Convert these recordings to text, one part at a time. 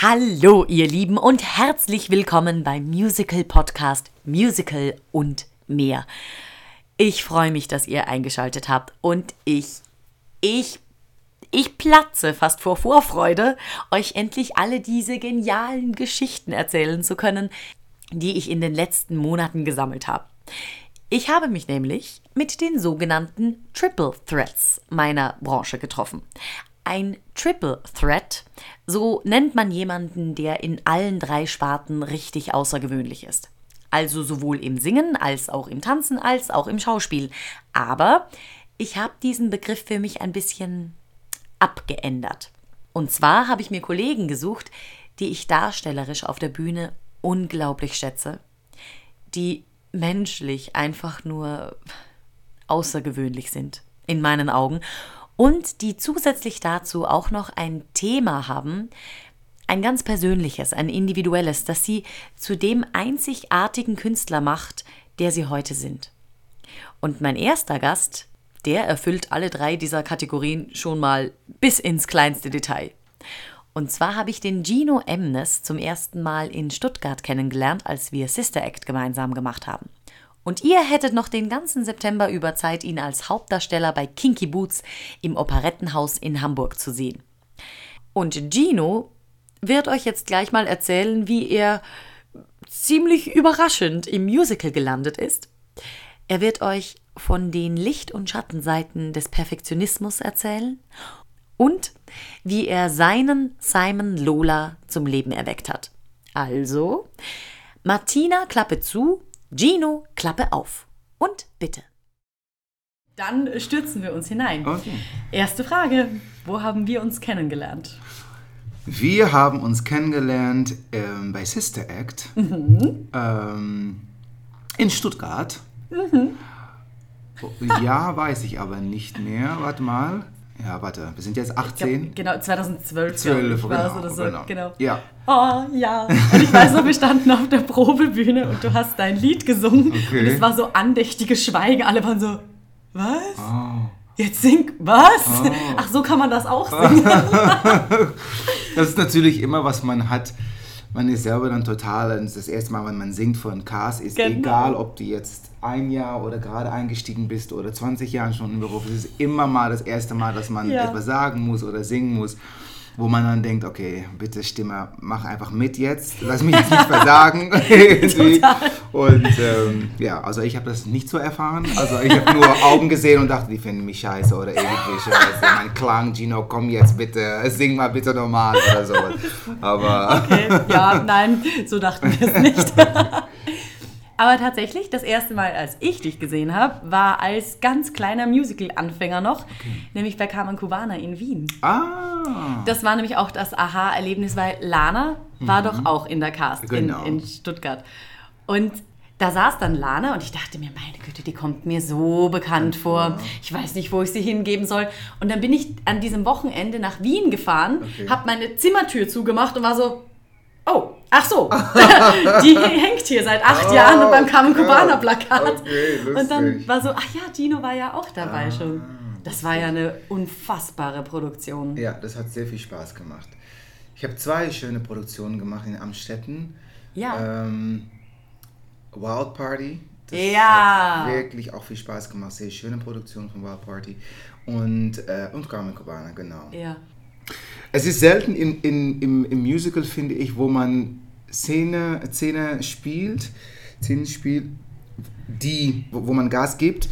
Hallo, ihr Lieben, und herzlich willkommen beim Musical Podcast Musical und mehr. Ich freue mich, dass ihr eingeschaltet habt und ich, ich, ich platze fast vor Vorfreude, euch endlich alle diese genialen Geschichten erzählen zu können, die ich in den letzten Monaten gesammelt habe. Ich habe mich nämlich mit den sogenannten Triple Threats meiner Branche getroffen. Ein Triple Threat, so nennt man jemanden, der in allen drei Sparten richtig außergewöhnlich ist. Also sowohl im Singen als auch im Tanzen als auch im Schauspiel. Aber ich habe diesen Begriff für mich ein bisschen abgeändert. Und zwar habe ich mir Kollegen gesucht, die ich darstellerisch auf der Bühne unglaublich schätze, die menschlich einfach nur außergewöhnlich sind, in meinen Augen, und die zusätzlich dazu auch noch ein Thema haben, ein ganz persönliches, ein individuelles, das sie zu dem einzigartigen Künstler macht, der sie heute sind. Und mein erster Gast, der erfüllt alle drei dieser Kategorien schon mal bis ins kleinste Detail. Und zwar habe ich den Gino Emnes zum ersten Mal in Stuttgart kennengelernt, als wir Sister Act gemeinsam gemacht haben. Und ihr hättet noch den ganzen September über Zeit, ihn als Hauptdarsteller bei Kinky Boots im Operettenhaus in Hamburg zu sehen. Und Gino wird euch jetzt gleich mal erzählen, wie er ziemlich überraschend im Musical gelandet ist. Er wird euch von den Licht- und Schattenseiten des Perfektionismus erzählen und wie er seinen Simon Lola zum Leben erweckt hat. Also, Martina Klappe zu Gino, Klappe auf. Und bitte. Dann stürzen wir uns hinein. Okay. Erste Frage. Wo haben wir uns kennengelernt? Wir haben uns kennengelernt ähm, bei Sister Act ähm, in Stuttgart. Ja, weiß ich aber nicht mehr. Warte mal. Ja, warte, wir sind jetzt Ich glaub, 18. genau, 2012 12, glaub ich, genau, oder so. genau. genau. Ja. Oh ja. Und ich weiß noch, wir standen auf der Probebühne und du hast dein Lied gesungen. Okay. Und es war so andächtiges Schweigen. Alle waren so, was? Oh. Jetzt sing, was? Oh. Ach, so kann man das auch singen. Das ist natürlich immer, was man hat. Man ist selber dann total, das ist das erste Mal, wenn man singt einem Cast, ist Genau. egal, ob du jetzt ein Jahr oder gerade eingestiegen bist oder 20 Jahre schon im Beruf, es ist immer mal das erste Mal, dass man Ja. etwas sagen muss oder singen muss, wo man dann denkt, okay, bitte Stimme, mach einfach mit jetzt, lass mich jetzt nicht versagen. Und ähm, ja, also ich habe das nicht so erfahren, also ich habe nur Augen gesehen und dachte, die finden mich scheiße oder irgendwie scheiße. Mein Klang, Gino, komm jetzt bitte, sing mal bitte normal oder sowas. Aber Okay, ja, nein, so dachten wir es nicht. Aber tatsächlich, das erste Mal, als ich dich gesehen habe, war als ganz kleiner Musical-Anfänger noch, nämlich bei Carmen Cubana in Wien. ah, Das war nämlich auch das Aha-Erlebnis, weil Lana war doch auch in der Cast Mhm. Genau. in, in Stuttgart. Und da saß dann Lana und ich dachte mir, meine Güte, die kommt mir so bekannt vor. Ich weiß nicht, wo ich sie hingeben soll. Und dann bin ich an diesem Wochenende nach Wien gefahren, Okay. habe meine Zimmertür zugemacht und war so, oh, ach so, die hängt hier seit acht Oh, Jahren beim Carmen. Cubana Plakat. Okay, und dann war so, ach ja, Gino war ja auch dabei Ah. schon. Das war ja eine unfassbare Produktion. ja, das hat sehr viel Spaß gemacht. Ich habe zwei schöne Produktionen gemacht in Amstetten. Ja. Ähm, Wild Party. Das Ja. hat wirklich auch viel Spaß gemacht. Sehr schöne Produktion von Wild Party. Und, äh, und Carmen Cubana, genau. Ja. Es ist selten in, in, im, im Musical, finde ich, wo man Szene, Szene spielt, Szenen spielt, die, wo, wo man Gas gibt,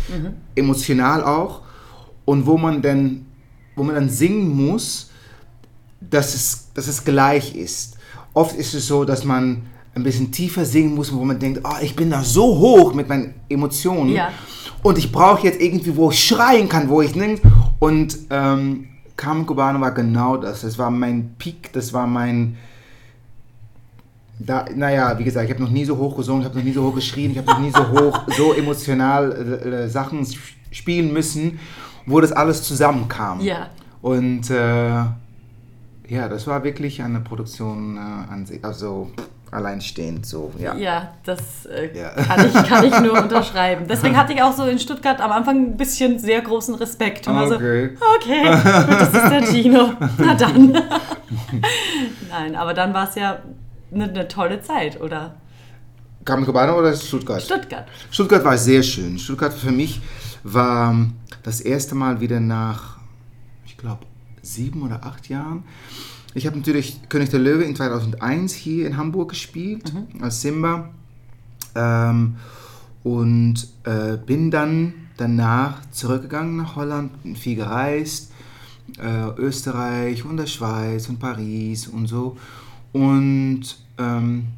emotional auch, und wo man dann, wo man dann singen muss, dass es, dass es gleich ist. Oft ist es so, dass man ein bisschen tiefer singen muss, wo man denkt, oh, ich bin da so hoch mit meinen Emotionen Ja. und ich brauche jetzt irgendwie, wo ich schreien kann, wo ich nirgends. Und ähm, Carmen Cubano war genau das. Das war mein Peak, das war mein. Da, naja, wie gesagt, ich habe noch nie so hoch gesungen, ich habe noch nie so hoch geschrien, ich habe noch nie so hoch, so emotional äh, äh, Sachen sp- spielen müssen, wo das alles zusammenkam. Ja. Und äh, ja, das war wirklich eine Produktion äh, an sich. Also, alleinstehend so, ja. Ja, das äh, Ja. Kann, ich, kann ich nur unterschreiben. Deswegen hatte ich auch so in Stuttgart am Anfang ein bisschen sehr großen Respekt. Und war so, Okay. okay, gut, das ist der Gino. Na dann. Nein, aber dann war es ja eine, eine tolle Zeit, oder? Copacabana oder Stuttgart? Stuttgart. Stuttgart war sehr schön. Stuttgart für mich war das erste Mal wieder nach, ich glaube, sieben oder acht Jahren. Ich habe natürlich König der Löwe in 2001 hier in Hamburg gespielt, als Simba. Ähm, und äh, bin dann danach zurückgegangen nach Holland, bin viel gereist, äh, Österreich und der Schweiz und Paris und so. Und ähm,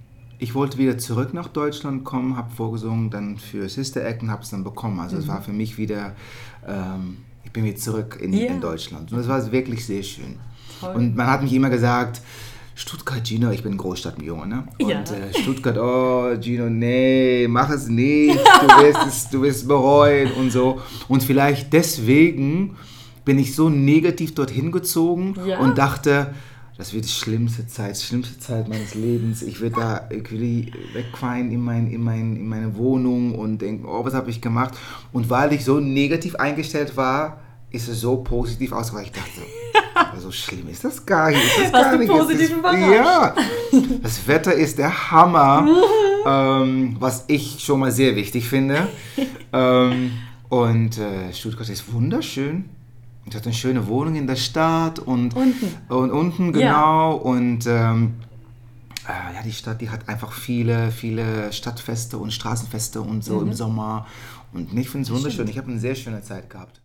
ich wollte wieder zurück nach Deutschland kommen, habe vorgesungen dann für Sister Act und habe es dann bekommen. Also es war für mich wieder, ähm, ich bin wieder zurück in, Ja. in Deutschland. Und das war wirklich sehr schön. Und man hat mich immer gesagt, Stuttgart, Gino, ich bin Großstadtjunge, ne? Und Ja. äh, Stuttgart, oh, Gino, nee, mach es nicht, du wirst es, du wirst bereuen und so. Und vielleicht deswegen bin ich so negativ dorthin gezogen Ja. und dachte, das wird die schlimmste Zeit, die schlimmste Zeit meines Lebens. Ich werde da irgendwie wegquallen in, mein, in, mein, in meine Wohnung und denken, oh, was habe ich gemacht? Und weil ich so negativ eingestellt war, ist es so positiv ausgegangen. Ich dachte, so schlimm ist das gar nicht. Ist das Warst gar nicht. positiv ist, überrascht? Ja, das Wetter ist der Hammer, ähm, was ich schon mal sehr wichtig finde. Ähm, und äh, Stuttgart ist wunderschön. Es hat eine schöne Wohnung in der Stadt und Unten. und unten Ja. genau und ähm, äh, ja die Stadt die hat einfach viele viele Stadtfeste und Straßenfeste und so Mhm. im Sommer und ich finde es wunderschön. Ich habe eine sehr schöne Zeit gehabt.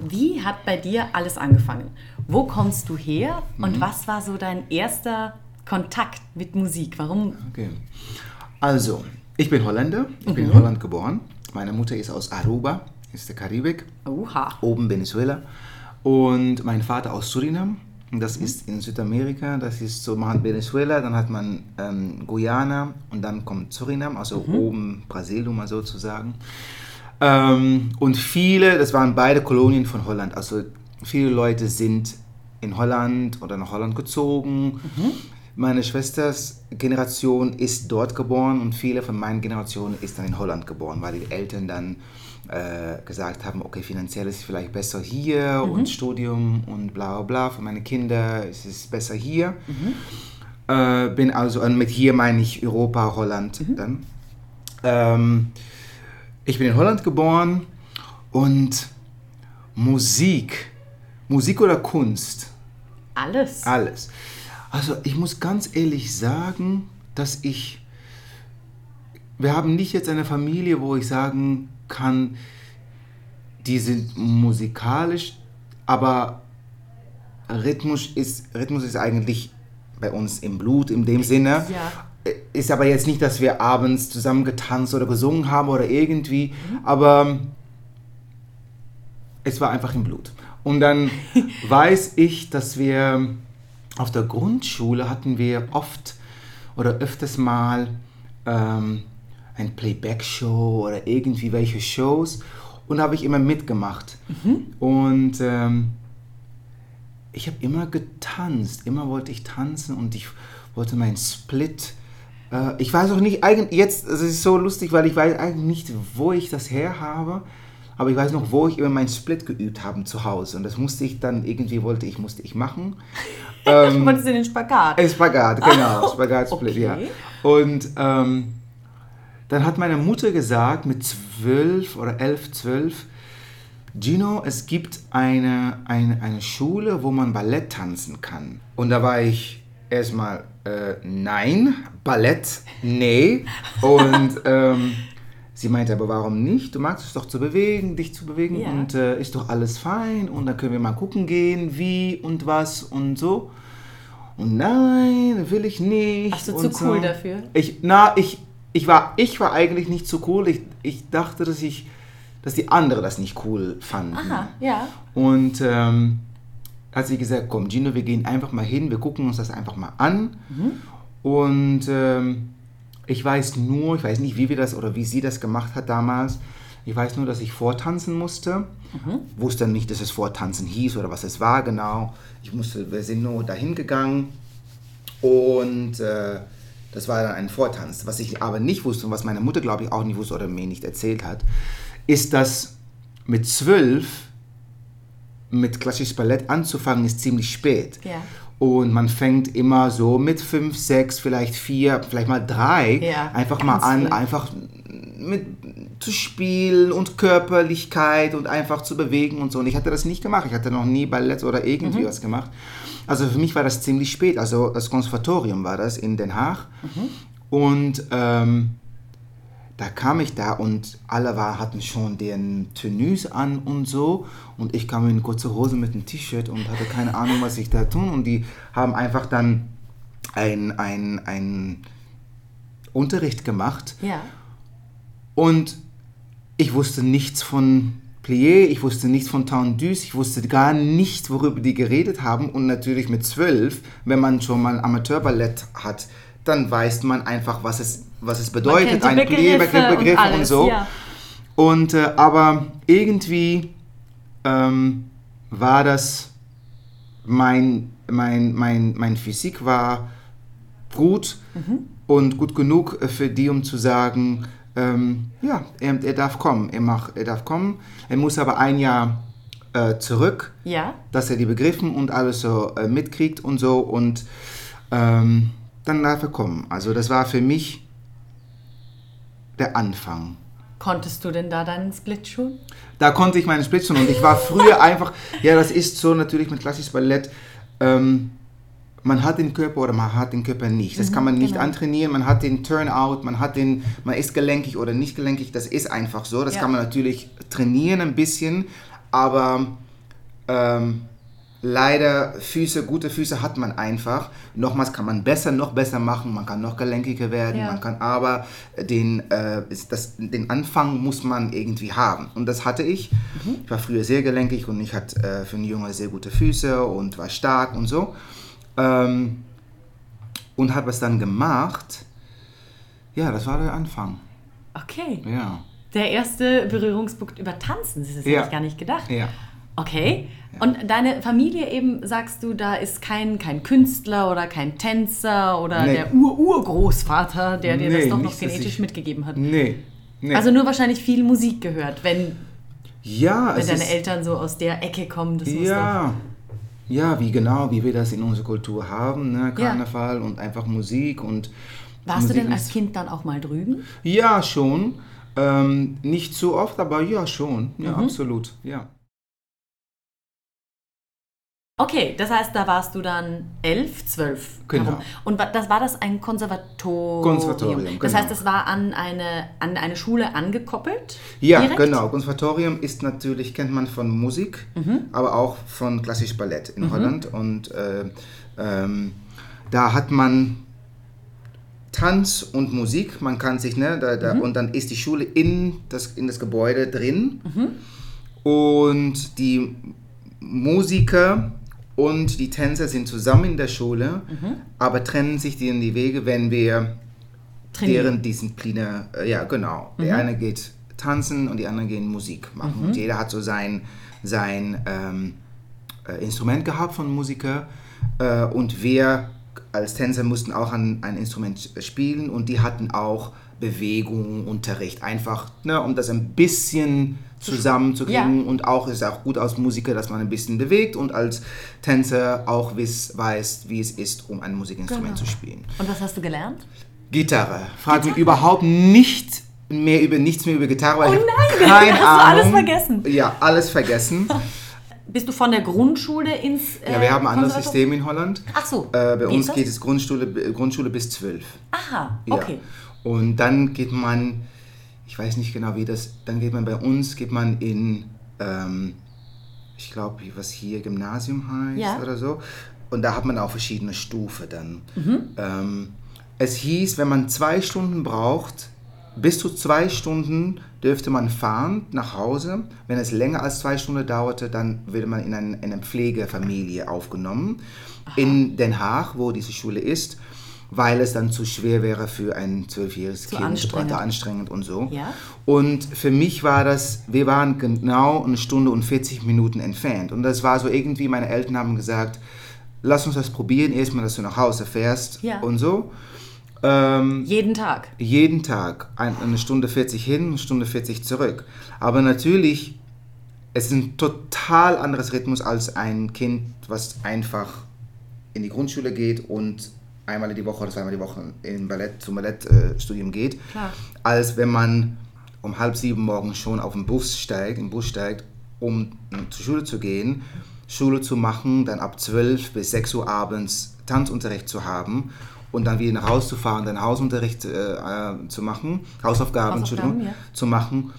Wie hat bei dir alles angefangen? Wo kommst du her Mhm. und was war so dein erster Kontakt mit Musik? Warum? Okay. Also, ich bin Holländer, ich bin Mhm. in Holland geboren. Meine Mutter ist aus Aruba, ist der Karibik, Oha. oben Venezuela. Und mein Vater aus Surinam. Und Das ist in Südamerika, das ist so, man hat Venezuela, dann hat man ähm, Guyana und dann kommt Surinam, also oben Brasilien mal sozusagen. Ähm, und viele, das waren beide Kolonien von Holland, also viele Leute sind in Holland oder nach Holland gezogen. Meine Schwesters Generation ist dort geboren und viele von meinen Generationen ist dann in Holland geboren, weil die Eltern dann äh, gesagt haben, okay, finanziell ist es vielleicht besser hier und Studium und bla bla bla. Für meine Kinder ist es besser hier. Äh, bin also, und mit hier meine ich Europa, Holland dann. Ähm, ich bin in Holland geboren und Musik, Musik oder Kunst, Alles. alles. Also ich muss ganz ehrlich sagen, dass ich, wir haben nicht jetzt eine Familie, wo ich sagen kann, die sind musikalisch, aber Rhythmus ist, Rhythmus ist eigentlich bei uns im Blut, in dem Sinne. Ja. Ist aber jetzt nicht, dass wir abends zusammen getanzt oder gesungen haben oder irgendwie, aber es war einfach im Blut. Und dann weiß ich, dass wir auf der Grundschule hatten wir oft oder öfters mal ähm, ein Playback-Show oder irgendwie welche Shows und da habe ich immer mitgemacht. Und ähm, ich habe immer getanzt, immer wollte ich tanzen und ich wollte meinen Split. Äh, ich weiß auch nicht, eigentlich jetzt, es ist so lustig, weil ich weiß eigentlich nicht, wo ich das her habe. Aber ich weiß noch, wo ich immer meinen Split geübt habe zu Hause. Und das musste ich dann irgendwie, wollte ich, musste ich machen. Du wolltest in den Spagat. Ein Spagat, genau. Spagat-Split, ja. okay. Und ähm, dann hat meine Mutter gesagt, mit zwölf oder elf, zwölf, Gino, es gibt eine, eine, eine Schule, wo man Ballett tanzen kann. Und da war ich erstmal, äh, nein, Ballett, nee. Und ähm, sie meinte, aber warum nicht? Du magst es doch zu bewegen, dich zu bewegen Ja. und äh, ist doch alles fein. Und dann können wir mal gucken gehen, wie und was und so. Und nein, will ich nicht. Warst du zu cool dafür? Ich, na, ich, ich, war, ich war eigentlich nicht so cool. Ich, ich dachte, dass, ich, dass die anderen das nicht cool fanden. Aha, ja. Und ähm, hat sie gesagt, komm Gino, wir gehen einfach mal hin, wir gucken uns das einfach mal an. Und ähm, ich weiß nur, ich weiß nicht, wie wir das oder wie sie das gemacht hat damals. Ich weiß nur, dass ich vortanzen musste. Wusste nicht, dass es Vortanzen hieß oder was es war genau. Ich musste, wir sind nur dahin gegangen Und äh, das war dann ein Vortanz. Was ich aber nicht wusste und was meine Mutter, glaube ich, auch nicht wusste oder mir nicht erzählt hat, ist, dass mit zwölf mit klassisches Ballett anzufangen, ist ziemlich spät. Ja. Und man fängt immer so mit fünf, sechs, vielleicht vier, vielleicht mal drei, Ja, einfach mal an, früh. einfach mit zu spielen und Körperlichkeit und einfach zu bewegen und so. Und ich hatte das nicht gemacht. Ich hatte noch nie Ballett oder irgendwie Mhm. was gemacht. Also für mich war das ziemlich spät. Also das Konservatorium war das in Den Haag. Mhm. Und ähm, da kam ich da und alle war, hatten schon den Tenues an und so. Und ich kam in kurze Hose mit einem T-Shirt und hatte keine Ahnung, was ich da tun. Und die haben einfach dann ein, ein, ein Unterricht gemacht. Ja. Und ich wusste nichts von Plié, ich wusste nichts von Tendus, ich wusste gar nichts, worüber die geredet haben. Und natürlich mit zwölf, wenn man schon mal Amateurballett hat, dann weiß man einfach, was es, was es bedeutet, ein Begriffe Plié, und Begriff und, alles, so. ja. Und äh, aber irgendwie ähm, war das mein, mein, mein, mein Physik war gut und gut genug für die, um zu sagen, ähm, ja, er, er darf kommen, er, mach, er darf kommen. Er muss aber ein Jahr äh, zurück, Ja. dass er die Begriffen und alles so äh, mitkriegt und so und ähm, dann darf er kommen. Also das war für mich der Anfang. Konntest du denn da deinen Split schon? Da konnte ich meine Splitzen und ich war früher einfach, ja, das ist so natürlich mit klassisches Ballett, ähm, man hat den Körper oder man hat den Körper nicht. Das kann man nicht genau. antrainieren, man hat den Turnout, man hat den, man ist gelenkig oder nicht gelenkig, das ist einfach so. Das Ja. kann man natürlich trainieren ein bisschen, aber ähm, leider Füße, gute Füße hat man einfach. Nochmals kann man besser, noch besser machen, man kann noch gelenkiger werden, Ja. man kann aber den, äh, das, den Anfang muss man irgendwie haben. Und das hatte ich. Ich war früher sehr gelenkig und ich hatte äh, für einen Junge sehr gute Füße und war stark und so. Ähm, und habe es dann gemacht. Ja, das war der Anfang. Okay. Ja. Der erste Berührungspunkt über Tanzen, das hätte Ja. ich gar nicht gedacht. Ja. Okay. Und deine Familie eben, sagst du, da ist kein, kein Künstler oder kein Tänzer oder Nee. der Ur-Urgroßvater, der dir das Nee, doch noch genetisch ich- mitgegeben hat. Nee. nee. Also nur wahrscheinlich viel Musik gehört, wenn, ja, wenn deine ist, Eltern so aus der Ecke kommen. Das. Ja. Ja, wie genau, wie wir das in unserer Kultur haben, ne? Karneval und einfach Musik und Warst du Musik denn als Kind dann auch mal drüben? Ja, schon. Ähm, nicht so oft, aber ja, schon. Ja, Mhm. absolut. Ja. Okay, das heißt, da warst du dann elf, zwölf. Genau. herum. Und das war das ein Konservatorium? Konservatorium, Das genau. heißt, es war an eine, an eine Schule angekoppelt? Ja, direkt? genau. Konservatorium ist natürlich, kennt man von Musik, Mhm. aber auch von klassisch Ballett in Holland. Und äh, ähm, da hat man Tanz und Musik. Man kann sich, ne, da, da, Mhm. und dann ist die Schule in das, in das Gebäude drin. Mhm. Und die Musiker und die Tänzer sind zusammen in der Schule, Mhm. aber trennen sich die in die Wege, wenn wir Trainieren. deren Disziplinen, äh, ja genau. Der eine geht tanzen und die anderen gehen Musik machen. Und jeder hat so sein, sein ähm, äh, Instrument gehabt von Musiker äh, und wir als Tänzer mussten auch an ein Instrument spielen und die hatten auch Bewegung, Unterricht, einfach, ne, um das ein bisschen zusammenzukriegen Ja. und auch ist auch gut als Musiker, dass man ein bisschen bewegt und als Tänzer auch wiss, weiß, wie es ist, um ein Musikinstrument Genau. zu spielen. Und was hast du gelernt? Gitarre. Frag mich überhaupt nicht mehr über nichts mehr über Gitarre, weil Oh nein, keine hast du Ahnung. alles vergessen? Ja, alles vergessen. Bist du von der Grundschule ins. Äh, Ja, wir haben ein anderes? System in Holland. Ach so. Äh, bei Wie uns das? geht es Grundschule, äh, Grundschule bis 12. Aha, Ja. Und dann geht man, ich weiß nicht genau wie das, dann geht man bei uns, geht man in, ähm, ich glaube, was hier Gymnasium heißt Ja. oder so. Und da hat man auch verschiedene Stufen dann. Mhm. Ähm, es hieß, wenn man zwei Stunden braucht, bis zu zwei Stunden dürfte man fahren nach Hause. Wenn es länger als zwei Stunden dauerte, dann würde man in, ein, in eine Pflegefamilie aufgenommen. In Den Haag, wo diese Schule ist, weil es dann zu schwer wäre für ein zwölfjähriges Kind. anstrengend. Anstrengend und so. Ja. Und für mich war das, wir waren genau eine Stunde und 40 Minuten entfernt. Und das war so irgendwie, meine Eltern haben gesagt, lass uns das probieren, erstmal, dass du nach Hause fährst Ja. und so. Ähm, Jeden Tag. jeden Tag ein, eine Stunde 40 hin, eine Stunde 40 zurück. Aber natürlich, es ist ein total anderes Rhythmus als ein Kind, was einfach in die Grundschule geht und einmal in die Woche oder zweimal die Woche in Ballett, zum Ballettstudium geht, Klar. als wenn man um halb sieben morgens schon auf den Bus steigt, im Bus steigt, um zur Schule zu gehen, Schule zu machen, dann ab 12 bis 6 Uhr abends Tanzunterricht zu haben und dann wieder nach Hause zu fahren, dann Hausunterricht äh, äh, zu machen, Hausaufgaben, Hausaufgaben, ja. zu machen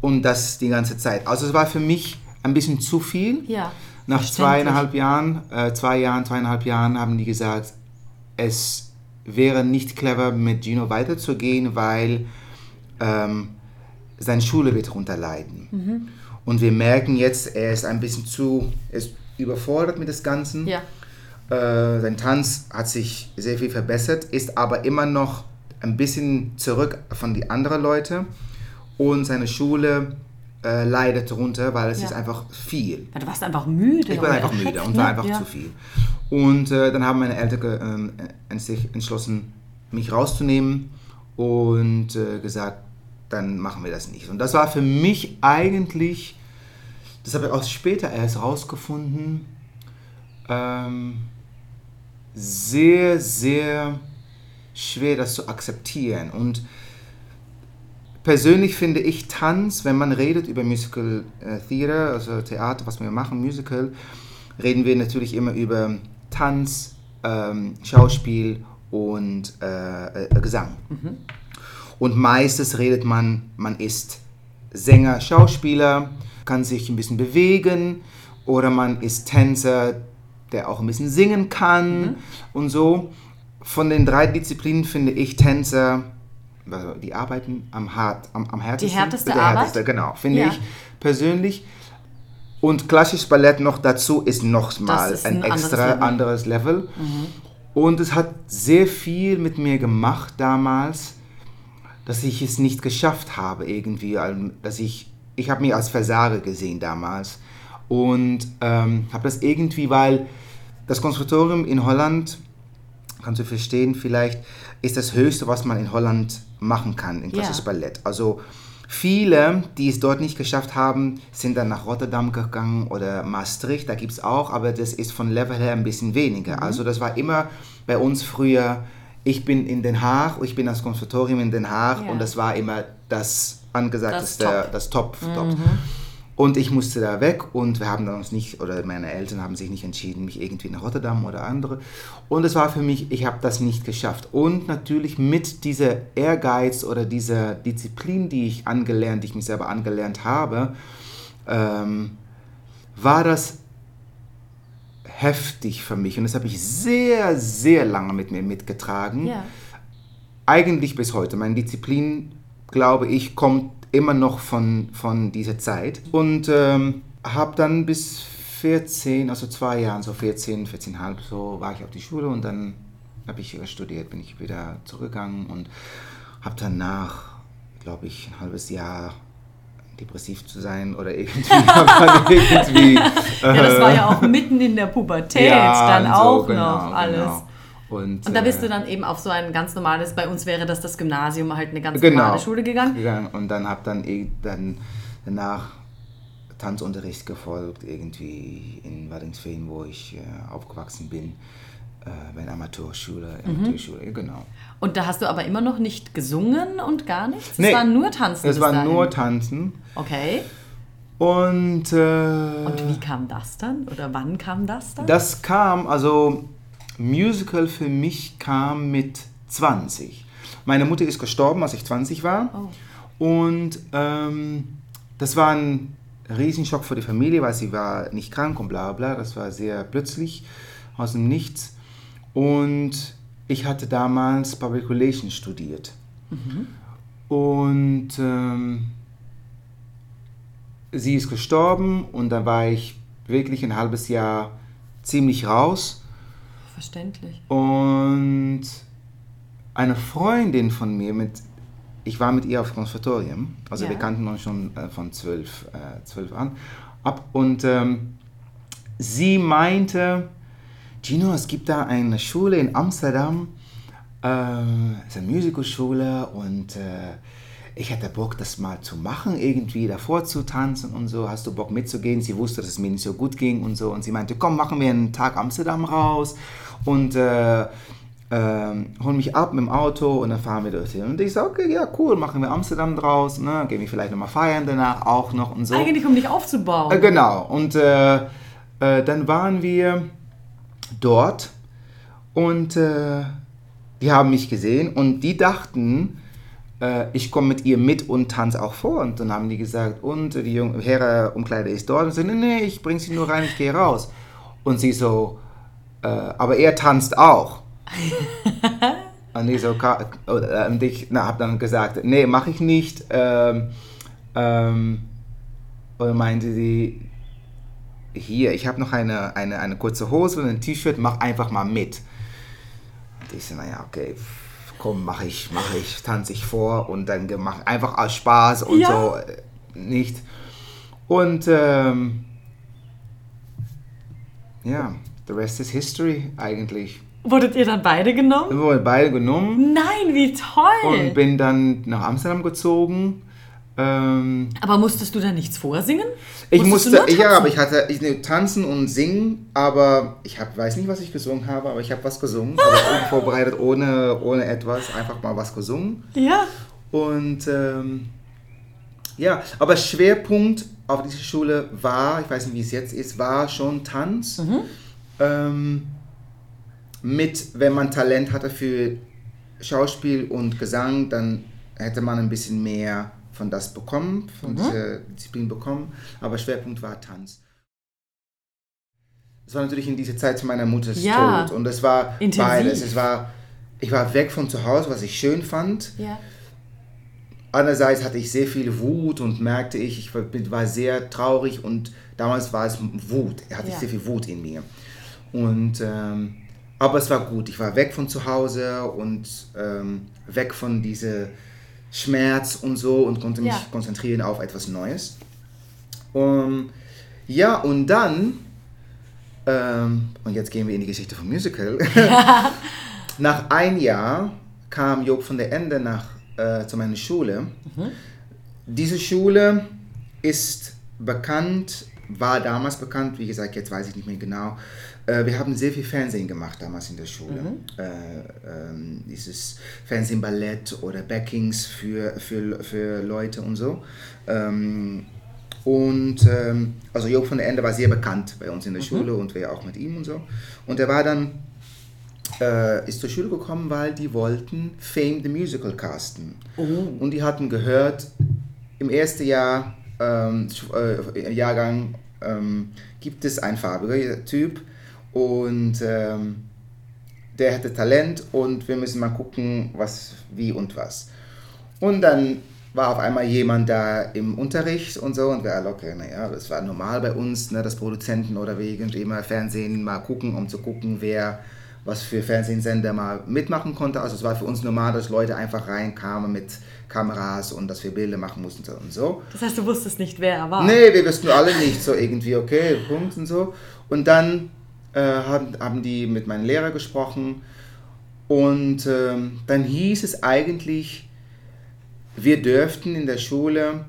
und das die ganze Zeit. Also es war für mich ein bisschen zu viel. Ja. Nach zweieinhalb Jahren, äh, zwei Jahren, zweieinhalb Jahren haben die gesagt, es wäre nicht clever mit Gino weiterzugehen, weil ähm, seine Schule wird darunter leiden. Mhm. Und wir merken jetzt, er ist ein bisschen zu er ist überfordert mit des Ganzen. Ja. Äh, sein Tanz hat sich sehr viel verbessert, ist aber immer noch ein bisschen zurück von den anderen Leuten. Und seine Schule äh, leidet darunter, weil es Ja. ist einfach viel. Ja, du warst einfach müde. Ich war einfach müde und war einfach ja. zu viel. Und äh, dann haben meine Eltern äh, sich entschlossen, mich rauszunehmen und äh, gesagt, dann machen wir das nicht. Und das war für mich eigentlich, das habe ich auch später erst rausgefunden, ähm, sehr, sehr schwer, das zu akzeptieren. Und persönlich finde ich Tanz, wenn man redet über Musical äh, Theater, also Theater, was wir machen, Musical, reden wir natürlich immer über Tanz, ähm, Schauspiel und äh, äh, Gesang. Und meistens redet man, man ist Sänger, Schauspieler, kann sich ein bisschen bewegen oder man ist Tänzer, der auch ein bisschen singen kann und so. Von den drei Disziplinen finde ich Tänzer, also die arbeiten am, hart, am, am härtesten. härteste der Arbeit? härteste, genau, finde Ja. ich persönlich. Und klassisches Ballett noch dazu ist noch mal ist ein, ein anderes extra Level. anderes Level. Und es hat sehr viel mit mir gemacht damals, dass ich es nicht geschafft habe irgendwie, also, dass ich, ich habe mich als Versager gesehen damals und ähm, habe das irgendwie, weil das Konservatorium in Holland, kannst du verstehen, vielleicht ist das Höchste, was man in Holland machen kann, in klassisches Ja. Ballett. Also viele, die es dort nicht geschafft haben, sind dann nach Rotterdam gegangen oder Maastricht, da gibt es auch, aber das ist von Level her ein bisschen weniger. Also das war immer bei uns früher, ich bin in Den Haag, ich bin das Konservatorium in Den Haag Ja. und das war immer das angesagteste, Das Top. das Top. Top. Und ich musste da weg und wir haben dann uns nicht, oder meine Eltern haben sich nicht entschieden, mich irgendwie nach Rotterdam oder andere. Und es war für mich, ich habe das nicht geschafft. Und natürlich mit dieser Ehrgeiz oder dieser Disziplin, die ich angelernt, die ich mich selber angelernt habe, ähm, war das heftig für mich. Und das habe ich sehr, sehr lange mit mir mitgetragen Ja. eigentlich bis heute. Meine Disziplin, glaube ich, kommt immer noch von, von dieser Zeit. Und ähm, habe dann bis 14, also zwei Jahren, so 14, 14,5, so war ich auf die Schule und dann habe ich studiert, bin ich wieder zurückgegangen und habe danach, glaube ich, ein halbes Jahr depressiv zu sein oder irgendwie, irgendwie Ja, das war ja auch mitten in der Pubertät dann und auch genau, noch alles. genau. Und, Und da bist äh, du dann eben auf so ein ganz normales, bei uns wäre das das Gymnasium, halt eine ganz Genau. normale Schule gegangen. gegangen und dann habe dann, eh- dann danach Tanzunterricht gefolgt, irgendwie in Waddingsfeen, wo ich äh, aufgewachsen bin, äh, bei einer Amateurschule, Mhm. Amateurschule, genau. Und da hast du aber immer noch nicht gesungen und gar nichts? Es Nee, war nur Tanzen Es war dahin. nur Tanzen Okay. und, äh, Und wie kam das dann? Oder wann kam das dann? das kam, also Musical für mich kam mit 20. Meine Mutter ist gestorben, als ich 20 war. Oh. Und ähm, das war ein Riesenschock für die Familie, weil sie war nicht krank und bla bla. Das war sehr plötzlich aus dem Nichts. Und ich hatte damals Public Relations studiert. Und ähm, sie ist gestorben und da war ich wirklich ein halbes Jahr ziemlich raus. Verständlich. Und eine Freundin von mir, mit, ich war mit ihr auf Konservatorium, also Ja. wir kannten uns schon äh, von zwölf, äh, zwölf an, ab. Und ähm, sie meinte, Gino, es gibt da eine Schule in Amsterdam, äh, es ist eine Musicalschule und äh, ich hätte Bock, das mal zu machen, irgendwie davor zu tanzen und so. Hast du Bock mitzugehen? Sie wusste, dass es mir nicht so gut ging und so. Und sie meinte, komm, machen wir einen Tag Amsterdam raus und äh, äh, holen mich ab mit dem Auto und dann fahren wir dorthin. Und ich sage, okay, ja, cool, machen wir Amsterdam draus. Ne? Gehen wir vielleicht nochmal feiern danach auch noch und so. Eigentlich, um dich aufzubauen. Äh, genau. Und äh, äh, dann waren wir dort und äh, die haben mich gesehen und die dachten, äh, ich komme mit ihr mit und tanze auch vor. Und dann haben die gesagt, und die junge Herrenumkleide ist dort. Und ich so, nee, nee, ich bringe sie nur rein, ich gehe raus. Und sie so, äh, aber er tanzt auch. und ich so, und ich habe dann gesagt, nee, mache ich nicht. Ähm, ähm, und meinte sie, hier, ich habe noch eine, eine, eine kurze Hose und ein T-Shirt, mach einfach mal mit. Und ich so, naja, okay, komm, mache ich, mache ich, tanze ich vor und dann gemacht, einfach aus Spaß und Ja. so, äh, nicht. Und ähm, ja, the rest is history eigentlich. Wurdet ihr dann beide genommen? Wir wurden beide genommen Nein, wie toll! und bin dann nach Amsterdam gezogen. Ähm, Aber musstest du da nichts vorsingen? Ich Musstest musste, ja, aber ich hatte ich, ne, tanzen und singen, aber ich hab, weiß nicht, was ich gesungen habe, aber ich habe was gesungen, aber unvorbereitet, ohne, ohne etwas, einfach mal was gesungen. Ja. Und ähm, ja, aber Schwerpunkt auf dieser Schule war, ich weiß nicht, wie es jetzt ist, war schon Tanz. Ähm, mit, wenn man Talent hatte für Schauspiel und Gesang, dann hätte man ein bisschen mehr von das bekommen, von dieser Disziplin bekommen. Aber Schwerpunkt war Tanz. Es war natürlich in dieser Zeit zu meiner Mutters Ja. Tod und es war Intensiv. beides. Es war, ich war weg von zu Hause, was ich schön fand. Ja. Andererseits hatte ich sehr viel Wut und merkte ich, ich war- sehr traurig und damals war es Wut, hatte ich Ja. sehr viel Wut in mir. Und, ähm, aber es war gut, ich war weg von zu Hause und ähm, weg von diesem Schmerz und so und konnte mich Ja. konzentrieren auf etwas Neues. Um, ja, und dann, ähm, und jetzt gehen wir in die Geschichte vom Musical. Nach ein Jahr kam Job von der Ende nach, äh, zu meiner Schule. Diese Schule ist bekannt, war damals bekannt, wie gesagt, jetzt weiß ich nicht mehr genau. Äh, wir haben sehr viel Fernsehen gemacht damals in der Schule. Äh, ähm, dieses Fernsehballett oder Backings für, für, für Leute und so. Ähm, und ähm, also Job von der Ende war sehr bekannt bei uns in der Schule und wir auch mit ihm und so. Und er war dann äh, ist zur Schule gekommen, weil die wollten Fame the Musical casten. Und die hatten gehört, im ersten Jahr, ähm, äh, Jahrgang ähm, gibt es einen farbiger Typ und ähm, der hätte Talent und wir müssen mal gucken, was, wie und was. Und dann war auf einmal jemand da im Unterricht und so und wir alle, okay, naja, das war normal bei uns, ne, dass Produzenten oder wegen immer Fernsehen mal gucken, um zu gucken, wer was für Fernsehsender mal mitmachen konnte. Also es war für uns normal, dass Leute einfach reinkamen mit Kameras und dass wir Bilder machen mussten und so. Das heißt, du wusstest nicht, wer er war. Nee, wir wussten alle nicht so irgendwie, okay, Punkt und so. Und dann äh, haben, haben die mit meinem Lehrer gesprochen. Und ähm, dann hieß es eigentlich, wir dürften in der Schule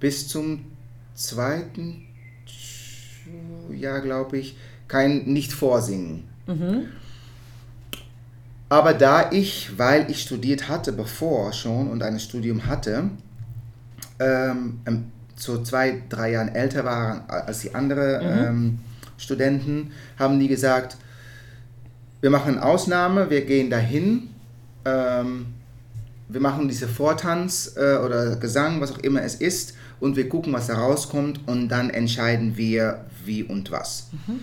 bis zum zweiten Jahr, glaube ich, kein nicht vorsingen. Aber da ich, weil ich studiert hatte bevor schon und ein Studium hatte, ähm, ähm, so zwei, drei Jahren älter waren als die anderen ähm, Studenten, haben die gesagt, wir machen eine Ausnahme, wir gehen dahin, ähm, wir machen diese Vortanz äh, oder Gesang, was auch immer es ist, und wir gucken, was da rauskommt und dann entscheiden wir, wie und was. Und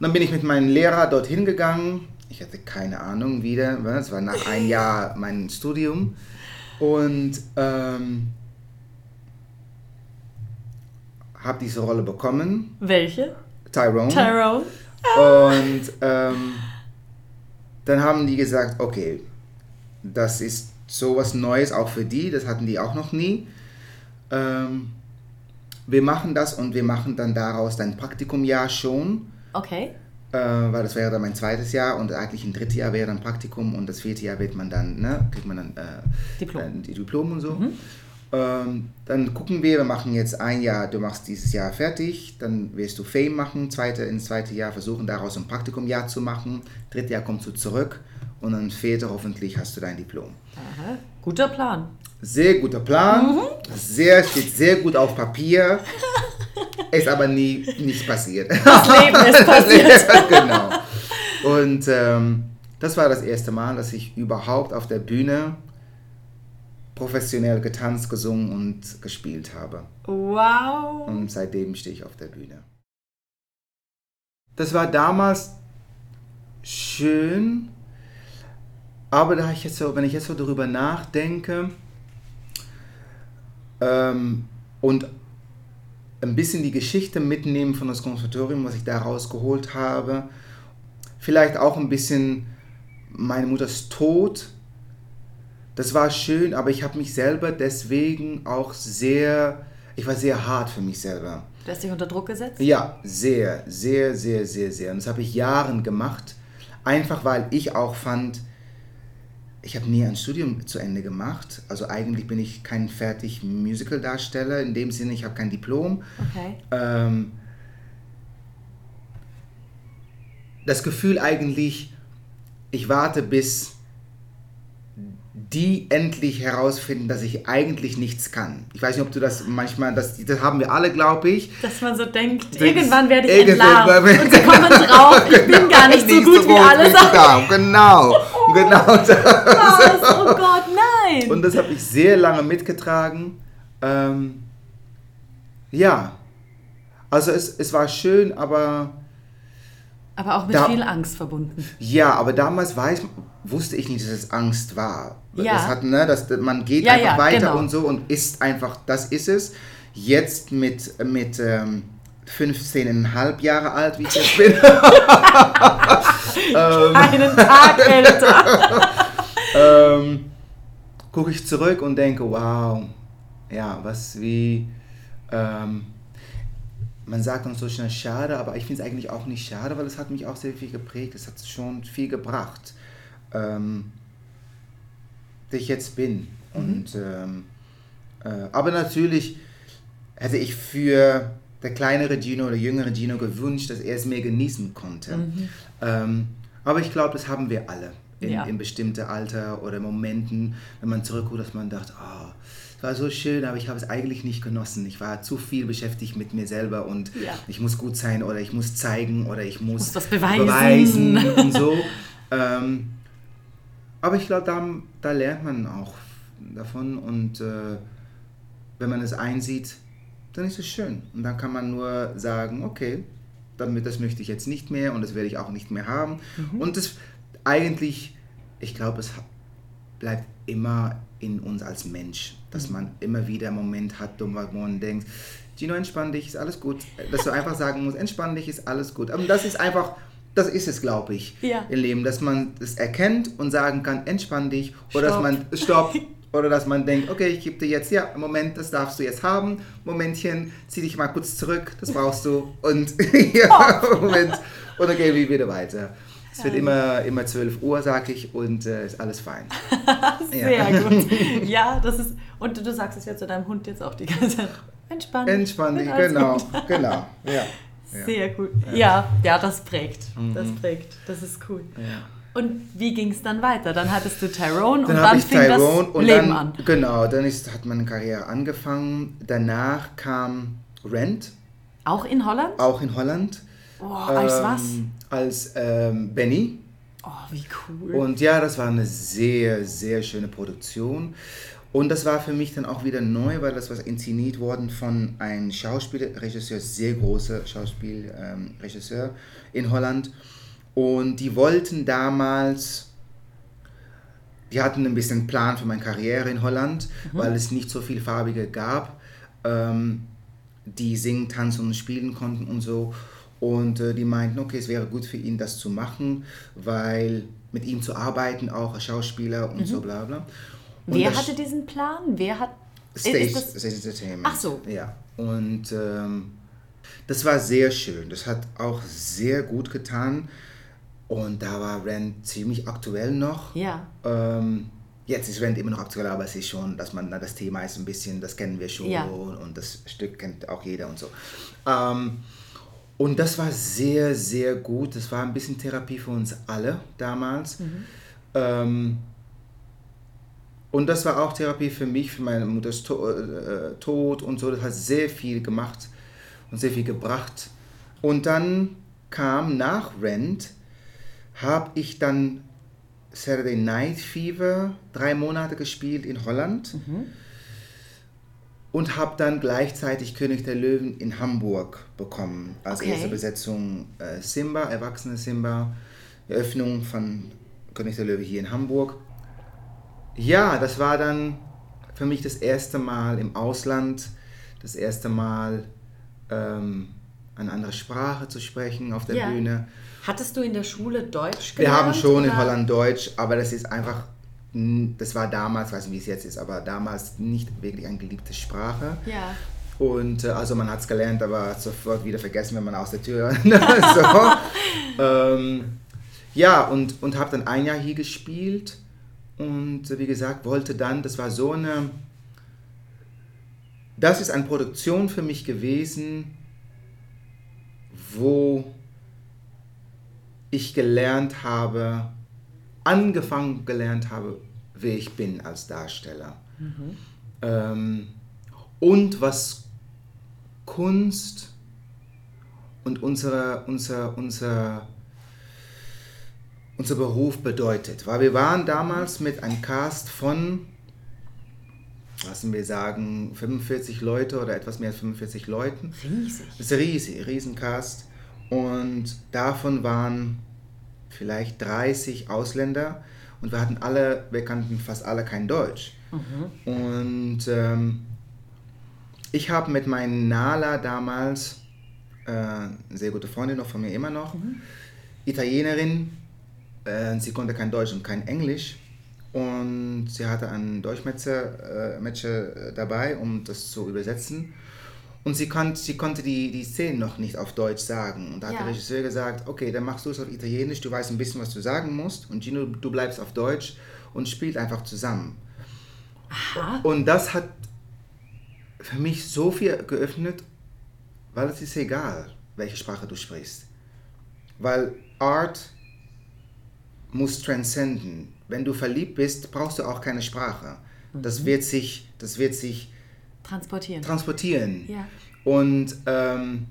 dann bin ich mit meinem Lehrer dorthin gegangen. Ich hatte keine Ahnung wieder, es war nach einem Jahr mein Studium. Und ähm, habe diese Rolle bekommen, Welche? Tyrone. Tyrone. Und ähm, dann haben die gesagt, okay, das ist sowas Neues auch für die, das hatten die auch noch nie. Ähm, wir machen das und wir machen dann daraus dein Praktikumjahr schon. Okay. äh, weil das wäre dann mein zweites Jahr und eigentlich ein drittes Jahr wäre dann Praktikum und das vierte Jahr wird man dann, ne, kriegt man dann äh, Diplom. äh, die Diplom und so. Ähm, dann gucken wir, wir machen jetzt ein Jahr, du machst dieses Jahr fertig, dann wirst du Fame machen, zweite, ins zweite Jahr versuchen daraus ein Praktikumjahr zu machen, drittes Jahr kommst du zurück und dann vierte hoffentlich hast du dein Diplom. Aha. Guter Plan. Sehr guter Plan, sehr, steht sehr gut auf Papier, ist aber nie nichts passiert. Das Leben ist passiert. genau. Und ähm, das war das erste Mal, dass ich überhaupt auf der Bühne professionell getanzt, gesungen und gespielt habe. Wow. Und seitdem stehe ich auf der Bühne. Das war damals schön, aber da ich jetzt so, wenn ich jetzt so darüber nachdenke ähm, und ein bisschen die Geschichte mitnehmen von das Konservatorium, was ich da rausgeholt habe, vielleicht auch ein bisschen meine Mutters Tod, das war schön, aber ich habe mich selber deswegen auch sehr, ich war sehr hart für mich selber. Du hast dich unter Druck gesetzt? Ja, sehr, sehr, sehr, sehr, sehr. Und das habe ich Jahren gemacht, einfach weil ich auch fand, ich habe nie ein Studium zu Ende gemacht. Also eigentlich bin ich kein fertig Musical-Darsteller. In dem Sinne, ich habe kein Diplom. Okay. Ähm, das Gefühl eigentlich, ich warte bis die endlich herausfinden, dass ich eigentlich nichts kann. Ich weiß nicht, ob du das manchmal, das, das haben wir alle, glaube ich. Dass man so denkt, Denkst- irgendwann werde ich entlarvt. Und sie kommen drauf, ich bin gar nicht so gut wie alle sagen. Genau, genau. das. Was? Oh Gott, nein! Und das habe ich sehr lange mitgetragen. Ähm, ja, also es, es war schön, aber Aber auch mit Da- viel Angst verbunden. ja, aber damals weiß, wusste ich nicht, dass es Angst war. Ja. Das hat, ne, das, man geht Ja, einfach ja, weiter genau. und so und ist einfach, das ist es. Jetzt mit, mit ähm, 15,5 Jahre alt, wie ich jetzt bin, Einen Tag älter. ähm, gucke ich zurück und denke, wow, ja, was wie, ähm, man sagt uns so schnell schade, aber ich finde es eigentlich auch nicht schade, weil es hat mich auch sehr viel geprägt, es hat schon viel gebracht, ähm, dass ich jetzt bin. Und, ähm, äh, aber natürlich hätte ich für der kleinere Gino oder jüngere Gino gewünscht, dass er es mehr genießen konnte. Ähm, aber ich glaube, das haben wir alle in, Ja. in bestimmte Alter oder Momenten, wenn man zurückguckt, dass man dachte, oh, es war so schön, aber ich habe es eigentlich nicht genossen. Ich war zu viel beschäftigt mit mir selber und Ja. ich muss gut sein oder ich muss zeigen oder ich muss, Muss was beweisen. beweisen und so. ähm, aber ich glaube, da, da lernt man auch davon und äh, wenn man es einsieht, dann ist es schön. Und dann kann man nur sagen, okay, damit das möchte ich jetzt nicht mehr und das werde ich auch nicht mehr haben. Und das eigentlich, ich glaube, es bleibt immer in uns als Mensch, dass man immer wieder einen Moment hat, wo man denkt, Gino, entspann dich, ist alles gut. Dass du einfach sagen musst, entspann dich, ist alles gut. Aber das ist einfach, das ist es, glaube ich, Ja. im Leben, dass man es erkennt und sagen kann, entspann dich. Oder dass Stopp. man, stopp. Oder dass man denkt, okay, ich gebe dir jetzt, ja, Moment, das darfst du jetzt haben. Momentchen, zieh dich mal kurz zurück, das brauchst du. Und ja, Moment. Und dann gehen wir wieder weiter. Es wird immer, immer 12 Uhr, sag ich, und äh, ist alles fein. Sehr gut. Ja, das ist. Und du sagst es ja zu deinem Hund jetzt auch die ganze Zeit. Entspann. Entspann dich, genau, gut. genau. Ja. ja. Mhm. Sehr gut. Ja, ja, das prägt. Das prägt. Das ist cool. ja. Und wie ging es dann weiter? Dann hattest du Tyrone und Dann dann habe ich fing Tyrone das und Leben dann, an. genau, dann ist, hat meine Karriere angefangen. Danach kam Rent, Auch in Holland? auch in Holland. Oh, als was? ähm, Als ähm, Benny. Oh, wie cool. Und ja, das war eine sehr, sehr schöne Produktion. Und das war für mich dann auch wieder neu, weil das war inszeniert worden von einem Schauspielregisseur, sehr großer Schauspielregisseur ähm, Regisseur in Holland. Und die wollten damals, die hatten ein bisschen Plan für meine Karriere in Holland, weil es nicht so viel Farbige gab, ähm, die singen, tanzen und spielen konnten und so. Und äh, die meinten, okay, es wäre gut für ihn, das zu machen, weil mit ihm zu arbeiten, auch als Schauspieler und so bla bla. Und Wer hatte diesen Plan? Wer hat. Stage, ist das, Stage Entertainment. Ach so. Ja. Und ähm, Das war sehr schön. Das hat auch sehr gut getan. Und da war Rand ziemlich aktuell noch. Ja. Ähm, jetzt ist Rand immer noch aktuell, aber es ist schon, dass man, na, das Thema ist ein bisschen, das kennen wir schon Ja. und das Stück kennt auch jeder und so. Ähm, und das war sehr, sehr gut. Das war ein bisschen Therapie für uns alle damals. Ähm, und das war auch Therapie für mich, für meine Mutters to äh, Tod und so. Das hat sehr viel gemacht und sehr viel gebracht. Und dann kam nach Rent, habe ich dann Saturday Night Fever drei Monate gespielt in Holland und habe dann gleichzeitig König der Löwen in Hamburg bekommen. Als Okay. erste Besetzung äh, Simba, erwachsene Simba, Eröffnung von König der Löwe hier in Hamburg. Ja, das war dann für mich das erste Mal im Ausland, das erste Mal ähm, eine andere Sprache zu sprechen auf der Ja. Bühne. Hattest du in der Schule Deutsch Wir gelernt? haben schon in oder? Holland Deutsch, aber das ist einfach, das war damals, weiß nicht wie es jetzt ist, aber damals nicht wirklich eine geliebte Sprache. Ja. Und äh, also man hat es gelernt, aber sofort wieder vergessen, wenn man aus der Tür. so. ähm, ja, und, und habe dann ein Jahr hier gespielt und wie gesagt, wollte dann, das war so eine, das ist eine Produktion für mich gewesen, wo ich gelernt habe, angefangen gelernt habe, wer ich bin als Darsteller. Ähm, und was Kunst und unsere, unser, unser, unser Beruf bedeutet. Weil wir waren damals mit einem Cast von, lassen wir sagen, 45 Leute oder etwas mehr als 45 Leuten. Riesig. Das ist riesig, Riesencast. Und davon waren vielleicht 30 Ausländer und wir hatten alle, wir kannten fast alle kein Deutsch. Und ähm, ich habe mit meinen Nala damals, äh, eine sehr gute Freundin noch von mir immer noch, Italienerin, äh, sie konnte kein Deutsch und kein Englisch. Und sie hatte einen Dolmetscher äh, äh, dabei, um das zu übersetzen. Und sie, konnt, sie konnte die, die Szenen noch nicht auf Deutsch sagen. Und da hat Ja. der Regisseur gesagt, okay, dann machst du es auf Italienisch, du weißt ein bisschen, was du sagen musst. Und Gino, du bleibst auf Deutsch und spielt einfach zusammen. Aha. Und das hat für mich so viel geöffnet, weil es ist egal, welche Sprache du sprichst. Weil Art muss transzenden. Wenn du verliebt bist, brauchst du auch keine Sprache. Das wird sich, das wird sich Transportieren. transportieren. ja. Und ähm,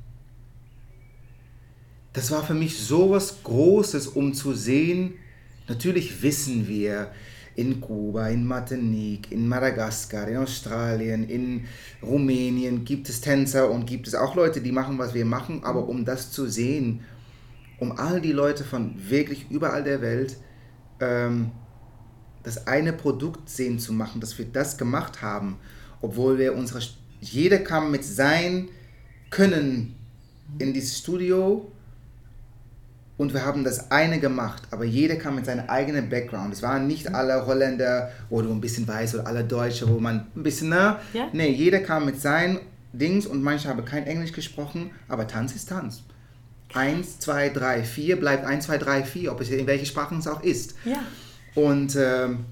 das war für mich so was Großes, um zu sehen, natürlich wissen wir, in Kuba, in Martinique, in Madagaskar, in Australien, in Rumänien gibt es Tänzer und gibt es auch Leute, die machen, was wir machen, aber um das zu sehen, um all die Leute von wirklich überall der Welt ähm, das eine Produkt sehen zu machen, dass wir das gemacht haben, obwohl wir unsere, jeder kam mit sein Können in dieses Studio und wir haben das eine gemacht, aber jeder kam mit seinem eigenen Background. Es waren nicht alle Holländer, wo du ein bisschen weißt, oder alle Deutsche, wo man ein bisschen, ne? Ja. Nee, jeder kam mit seinen Dings und manche haben kein Englisch gesprochen, aber Tanz ist Tanz. Eins, zwei, drei, vier bleibt eins, zwei, drei, vier, ob es in welche Sprachen es auch ist. Ja. Und ähm,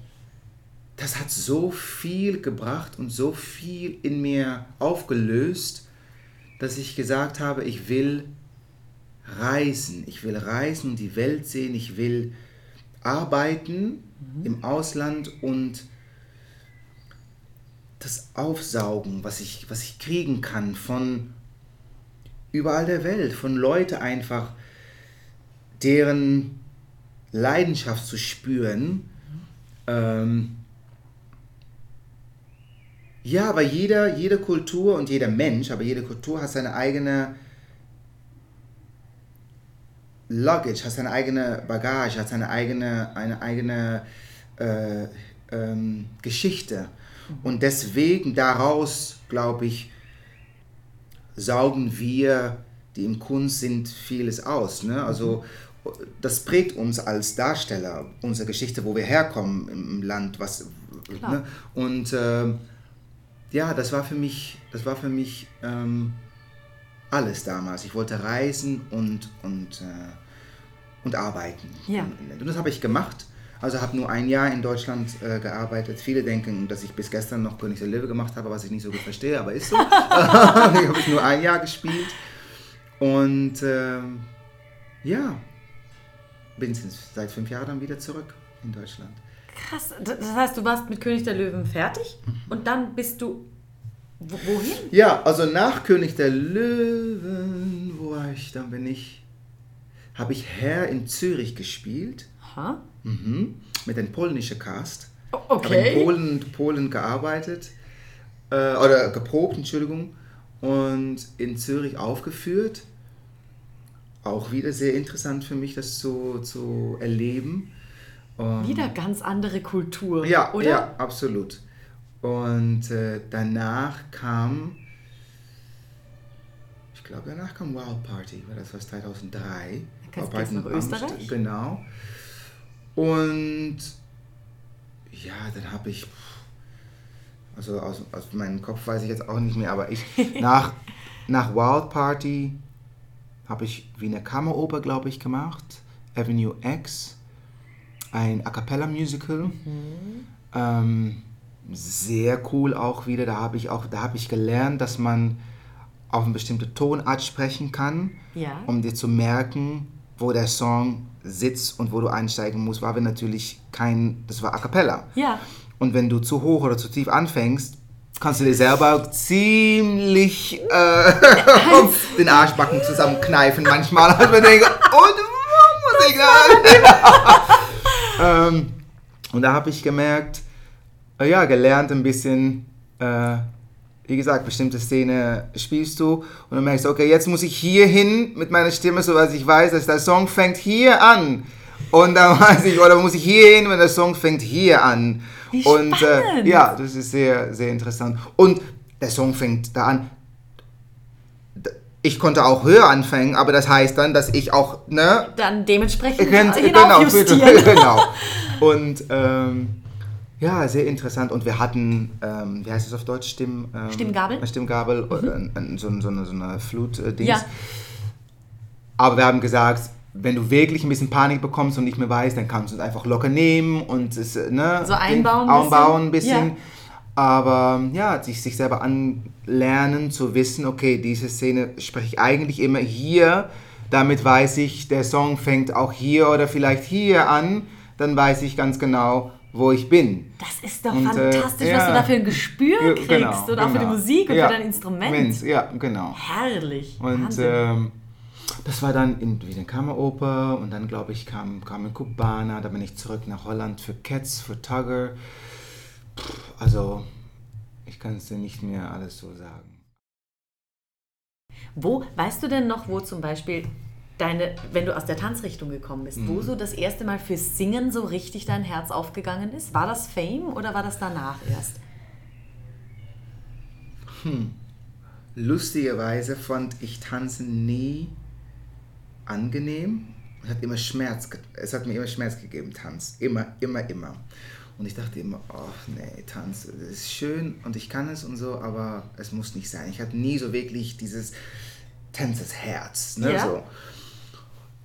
das hat so viel gebracht und so viel in mir aufgelöst, dass ich gesagt habe, ich will reisen. Ich will reisen und die Welt sehen. Ich will arbeiten im Ausland und das aufsaugen, was ich, was ich kriegen kann von überall der Welt, von Leuten einfach, deren Leidenschaft zu spüren. Ähm, ja, aber jeder, jede Kultur und jeder Mensch, aber jede Kultur hat seine eigene Luggage, hat seine eigene Bagage, hat seine eigene, eine eigene äh, ähm, Geschichte. Und deswegen daraus, glaube ich, saugen wir, die im Kunst sind, vieles aus. Ne? Also das prägt uns als Darsteller, unsere Geschichte, wo wir herkommen im Land, was Klar. ne? und ähm, ja, das war für mich, das war für mich ähm, alles damals. Ich wollte reisen und, und, äh, und arbeiten. Ja. Und das habe ich gemacht. Also habe nur ein Jahr in Deutschland äh, gearbeitet. Viele denken, dass ich bis gestern noch König der Löwe gemacht habe, was ich nicht so gut verstehe, aber ist so. ich habe nur ein Jahr gespielt. Und ähm, ja, bin seit fünf Jahren dann wieder zurück in Deutschland. Krass. Das heißt, du warst mit König der Löwen fertig und dann bist du wo- wohin? Ja, also nach König der Löwen, wo war ich? Dann bin ich, habe ich Herr in Zürich gespielt, Ha? mhm. mit dem polnischen Cast. O- Habe Okay. in Polen, Polen gearbeitet, äh, oder geprobt, Entschuldigung, und in Zürich aufgeführt. Auch wieder sehr interessant für mich, das zu, zu erleben. Und Wieder ganz andere Kultur. ja, oder? ja, absolut. Und äh, danach kam, ich glaube, danach kam Wild Party, weil das war 2003. Geht's- Wild Party nach in Amst- Österreich? Genau. Und ja, dann habe ich, also aus, aus meinem Kopf weiß ich jetzt auch nicht mehr, aber ich, nach, nach Wild Party habe ich Wiener Kammeroper, glaube ich, gemacht, Avenue X, ein A Cappella Musical. Ähm, sehr cool auch wieder. Da habe ich auch, da habe ich gelernt, dass man auf eine bestimmte Tonart sprechen kann, Ja. um dir zu merken, wo der Song sitzt und wo du einsteigen musst, war wir natürlich kein, das war A Cappella. Ja. Und wenn du zu hoch oder zu tief anfängst, kannst du dir selber ziemlich äh, den Arschbacken zusammenkneifen manchmal. Und man denkt, und muss ich dann? Ähm, und da habe ich gemerkt, äh, ja, gelernt ein bisschen, äh, wie gesagt, bestimmte Szene spielst du und dann merkst du, okay, jetzt muss ich hier hin mit meiner Stimme, so dass ich weiß, dass der Song fängt hier an. Und dann weiß ich, oder muss ich hier hin, wenn der Song fängt hier an. Wie und äh, ja, das ist sehr, sehr interessant. Und der Song fängt da an. Ich konnte auch höher anfangen, aber das heißt dann, dass ich auch, ne, Dann dementsprechend Könnt- hinaufjustieren. genau. Und ähm, ja, sehr interessant. Und wir hatten, ähm, wie heißt es auf Deutsch? Stimm, ähm, Stimmgabel? äh, Stimmgabel, ein- ein- so, so eine, so eine Flut-Dings. Ja. Aber wir haben gesagt, wenn du wirklich ein bisschen Panik bekommst und nicht mehr weißt, dann kannst du es einfach locker nehmen und es äh, ne, So einbauen ein einbauen ein bisschen. bisschen. Aber ja, sich, sich selber anlernen, zu wissen, okay, diese Szene spreche ich eigentlich immer hier, damit weiß ich, der Song fängt auch hier oder vielleicht hier an, dann weiß ich ganz genau, wo ich bin. Das ist doch Und, äh, fantastisch, ja. was du da für ein Gespür Ja, kriegst. genau, oder auch für die genau. Musik und Ja, für dein Instrument. Mensch, Ja, genau. Herrlich. Und ähm, das war dann in wieder in Kammeroper und dann glaube ich kam, kam in Kubana, da bin ich zurück nach Holland für Cats, für Tugger. Also ich kann es dir nicht mehr alles so sagen. Wo, weißt du denn noch, wo zum Beispiel deine, wenn du aus der Tanzrichtung gekommen bist, Mhm. wo so das erste Mal fürs Singen so richtig dein Herz aufgegangen ist? War das Fame oder war das danach erst? Lustigerweise fand ich Tanzen nie angenehm. Es hat immer Schmerz, es hat mir immer Schmerz gegeben, Tanz. Immer, immer, immer. Und ich dachte immer, oh nee, Tanz, das ist schön und ich kann es und so, aber es muss nicht sein. Ich hatte nie so wirklich dieses Tänzersherz. Ne? Ja. So.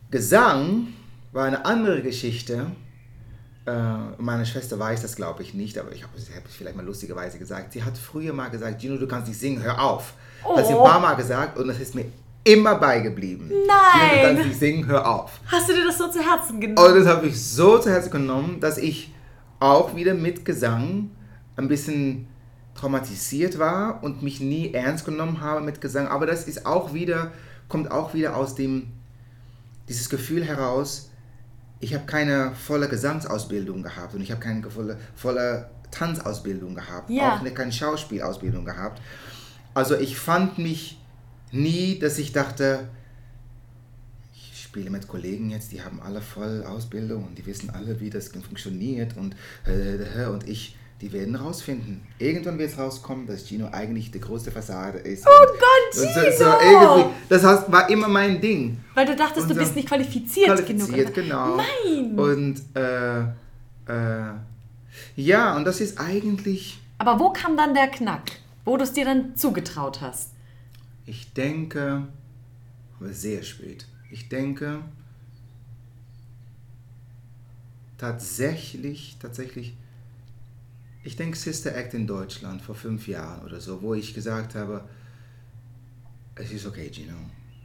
Gesang war eine andere Geschichte. Äh, meine Schwester weiß das, glaube ich, nicht, aber ich habe es vielleicht mal lustigerweise gesagt. Sie hat früher mal gesagt, Gino, du kannst nicht singen, hör auf. Hat sie ein Oh. paar Mal gesagt und das ist mir immer beigeblieben. Gino, du Nein. kannst nicht singen, hör auf. Hast du dir das so zu Herzen genommen? Und das habe ich so zu Herzen genommen, dass ich auch wieder mit Gesang ein bisschen traumatisiert war und mich nie ernst genommen habe mit Gesang. Aber das ist auch wieder, kommt auch wieder aus dem, dieses Gefühl heraus, ich habe keine volle Gesangsausbildung gehabt und ich habe keine volle, volle Tanzausbildung gehabt, Ja. auch keine Schauspielausbildung gehabt. Also ich fand mich nie, dass ich dachte, spiele mit Kollegen jetzt, die haben alle voll Ausbildung und die wissen alle, wie das funktioniert und, äh, und ich, die werden rausfinden. Irgendwann wird es rauskommen, dass Gino eigentlich die größte Fassade ist. Oh Gott, so, Gino! so irgendwie, das heißt, war immer mein Ding. Weil du dachtest, du so bist nicht qualifiziert, Qualifiziert, genug. genau. Nein. Und äh, äh, ja, und das ist eigentlich Aber wo kam dann der Knack? Wo du es dir dann zugetraut hast? Ich denke, aber sehr spät. Ich denke, tatsächlich, tatsächlich, ich denke Sister Act in Deutschland vor fünf Jahren oder so, wo ich gesagt habe, es ist okay, Gino.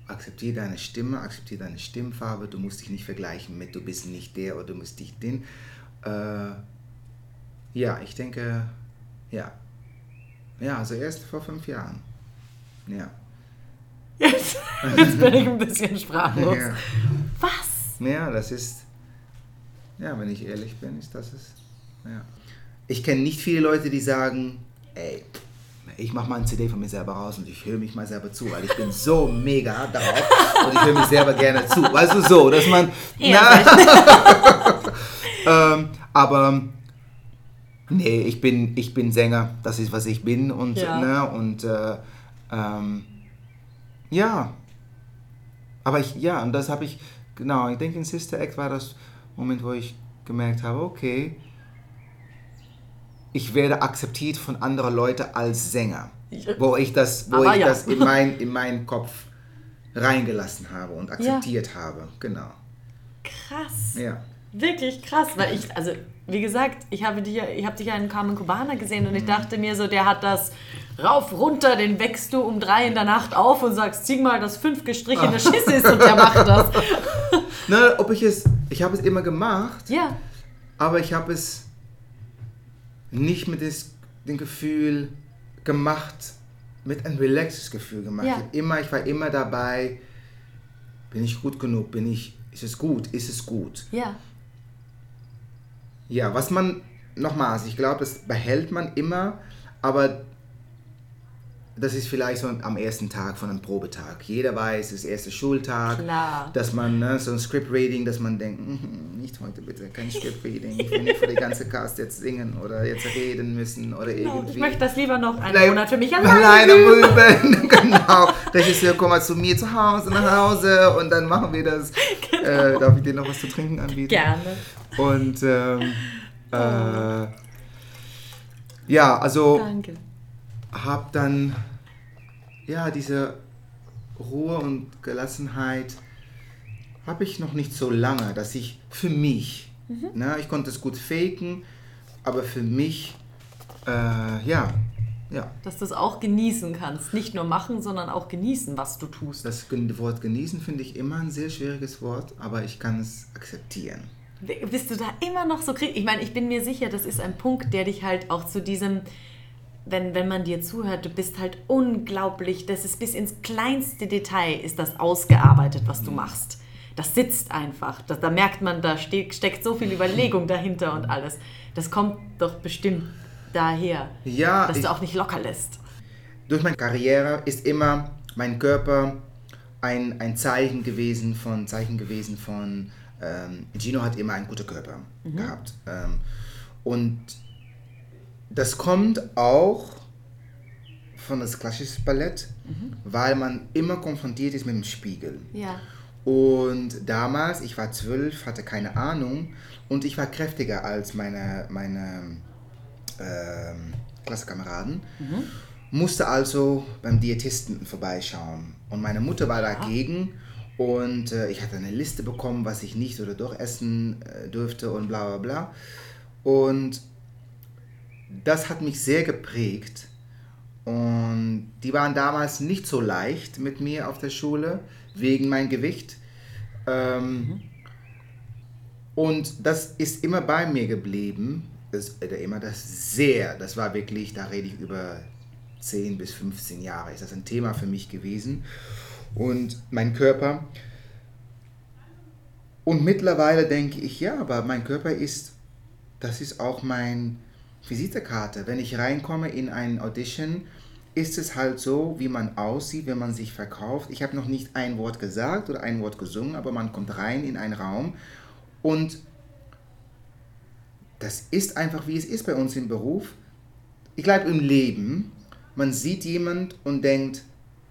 Akzeptiere deine Stimme, akzeptiere deine Stimmfarbe. Du musst dich nicht vergleichen mit, du bist nicht der oder du bist nicht den. Äh, ja, ich denke, ja. Ja, also erst vor fünf Jahren. Ja. Jetzt, jetzt bin ich ein bisschen sprachlos. Ja. Was? Ja, das ist, ja, wenn ich ehrlich bin, ist das es. Ja. Ich kenne nicht viele Leute, die sagen, ey, ich mache mal ein CD von mir selber raus und ich höre mich mal selber zu, weil ich bin so mega drauf und ich höre mich selber gerne zu. Weißt du, so, dass man... Na, ähm, aber nee, ich bin, ich bin Sänger, das ist, was ich bin und, Ja. ne, und äh, ähm, ja, aber ich, ja, und das habe ich, genau, ich denke in Sister Act war das Moment, wo ich gemerkt habe, okay, ich werde akzeptiert von anderen Leuten als Sänger. Wo ich das, wo Aber ich ja. das in, mein, in meinen Kopf reingelassen habe und akzeptiert habe. Genau. Krass. Ja. Wirklich krass, weil ich, also wie gesagt, ich habe dich, ja- ich habe dich ja in Carmen Cubana gesehen und ich Mhm. dachte mir so, der hat das rauf, runter, den wächst du um drei in der Nacht auf und sagst, zieh mal das fünf gestrichene Schiss ist und der macht das. Ne, ob ich es, ich habe es immer gemacht, Ja, aber ich habe es nicht mit des, dem Gefühl gemacht, mit einem relaxes Gefühl gemacht. Ja. Ich, immer, ich war immer dabei, bin ich gut genug, bin ich, ist es gut, ist es gut. ja, Ja, was man, nochmals, ich glaube, das behält man immer, aber das ist vielleicht so am ersten Tag von einem Probetag. Jeder weiß, es ist der erste Schultag, Klar. dass man ne, so ein Script-Reading, dass man denkt, "Mhm, nicht heute bitte, kein Script-Reading, ich will nicht für die ganze Cast jetzt singen oder jetzt reden müssen oder Genau, irgendwie. ich möchte das lieber noch einen Nein, Monat für mich alleine alleine üben. genau. Regisseur, komm mal zu mir zu Hause, nach Hause und dann machen wir das. Äh, darf ich dir noch was zu trinken anbieten? Gerne. Und ähm, äh, ja, also Danke. habe dann ja diese Ruhe und Gelassenheit habe ich noch nicht so lange, dass ich für mich, ne, ich konnte es gut faken, aber für mich, äh, ja, ja, Dass du es auch genießen kannst. Nicht nur machen, sondern auch genießen, was du tust. das Wort genießen finde ich immer ein sehr schwieriges Wort, aber ich kann es akzeptieren. Bist du da immer noch so krieg? Ich meine, ich bin mir sicher, das ist ein Punkt, der dich halt auch zu diesem, wenn, wenn man dir zuhört, du bist halt unglaublich, das ist bis ins kleinste Detail ist das ausgearbeitet, was du machst. Das sitzt einfach. Das, da merkt man, da steht, steckt so viel Überlegung dahinter und alles. Das kommt doch bestimmt daher, Ja, dass ich, du auch nicht locker lässt. durch meine Karriere ist immer mein Körper ein, ein Zeichen gewesen von Zeichen gewesen von ähm, Gino hat immer einen guten Körper gehabt ähm, und das kommt auch von das klassische Ballett, weil man immer konfrontiert ist mit dem Spiegel. Ja. Und damals, ich war zwölf, hatte keine Ahnung und ich war kräftiger als meine, meine ähm, Klassenkameraden. Musste also beim Diätisten vorbeischauen. Und meine Mutter war dagegen und äh, ich hatte eine Liste bekommen, was ich nicht oder doch essen äh, dürfte und bla bla bla. Und das hat mich sehr geprägt. Und die waren damals nicht so leicht mit mir auf der Schule, wegen mein Gewicht. Ähm, Und das ist immer bei mir geblieben. Das, oder immer das sehr, das war wirklich, da rede ich über 10 bis 15 Jahre, ist das ein Thema für mich gewesen. Und mein Körper. Und mittlerweile denke ich, ja, aber mein Körper ist, das ist auch mein Visitekarte. Wenn ich reinkomme in ein Audition, ist es halt so, wie man aussieht, wenn man sich verkauft. Ich habe noch nicht ein Wort gesagt oder ein Wort gesungen, aber man kommt rein in einen Raum und das ist einfach, wie es ist bei uns im Beruf. Ich glaube, im Leben, man sieht jemand und denkt,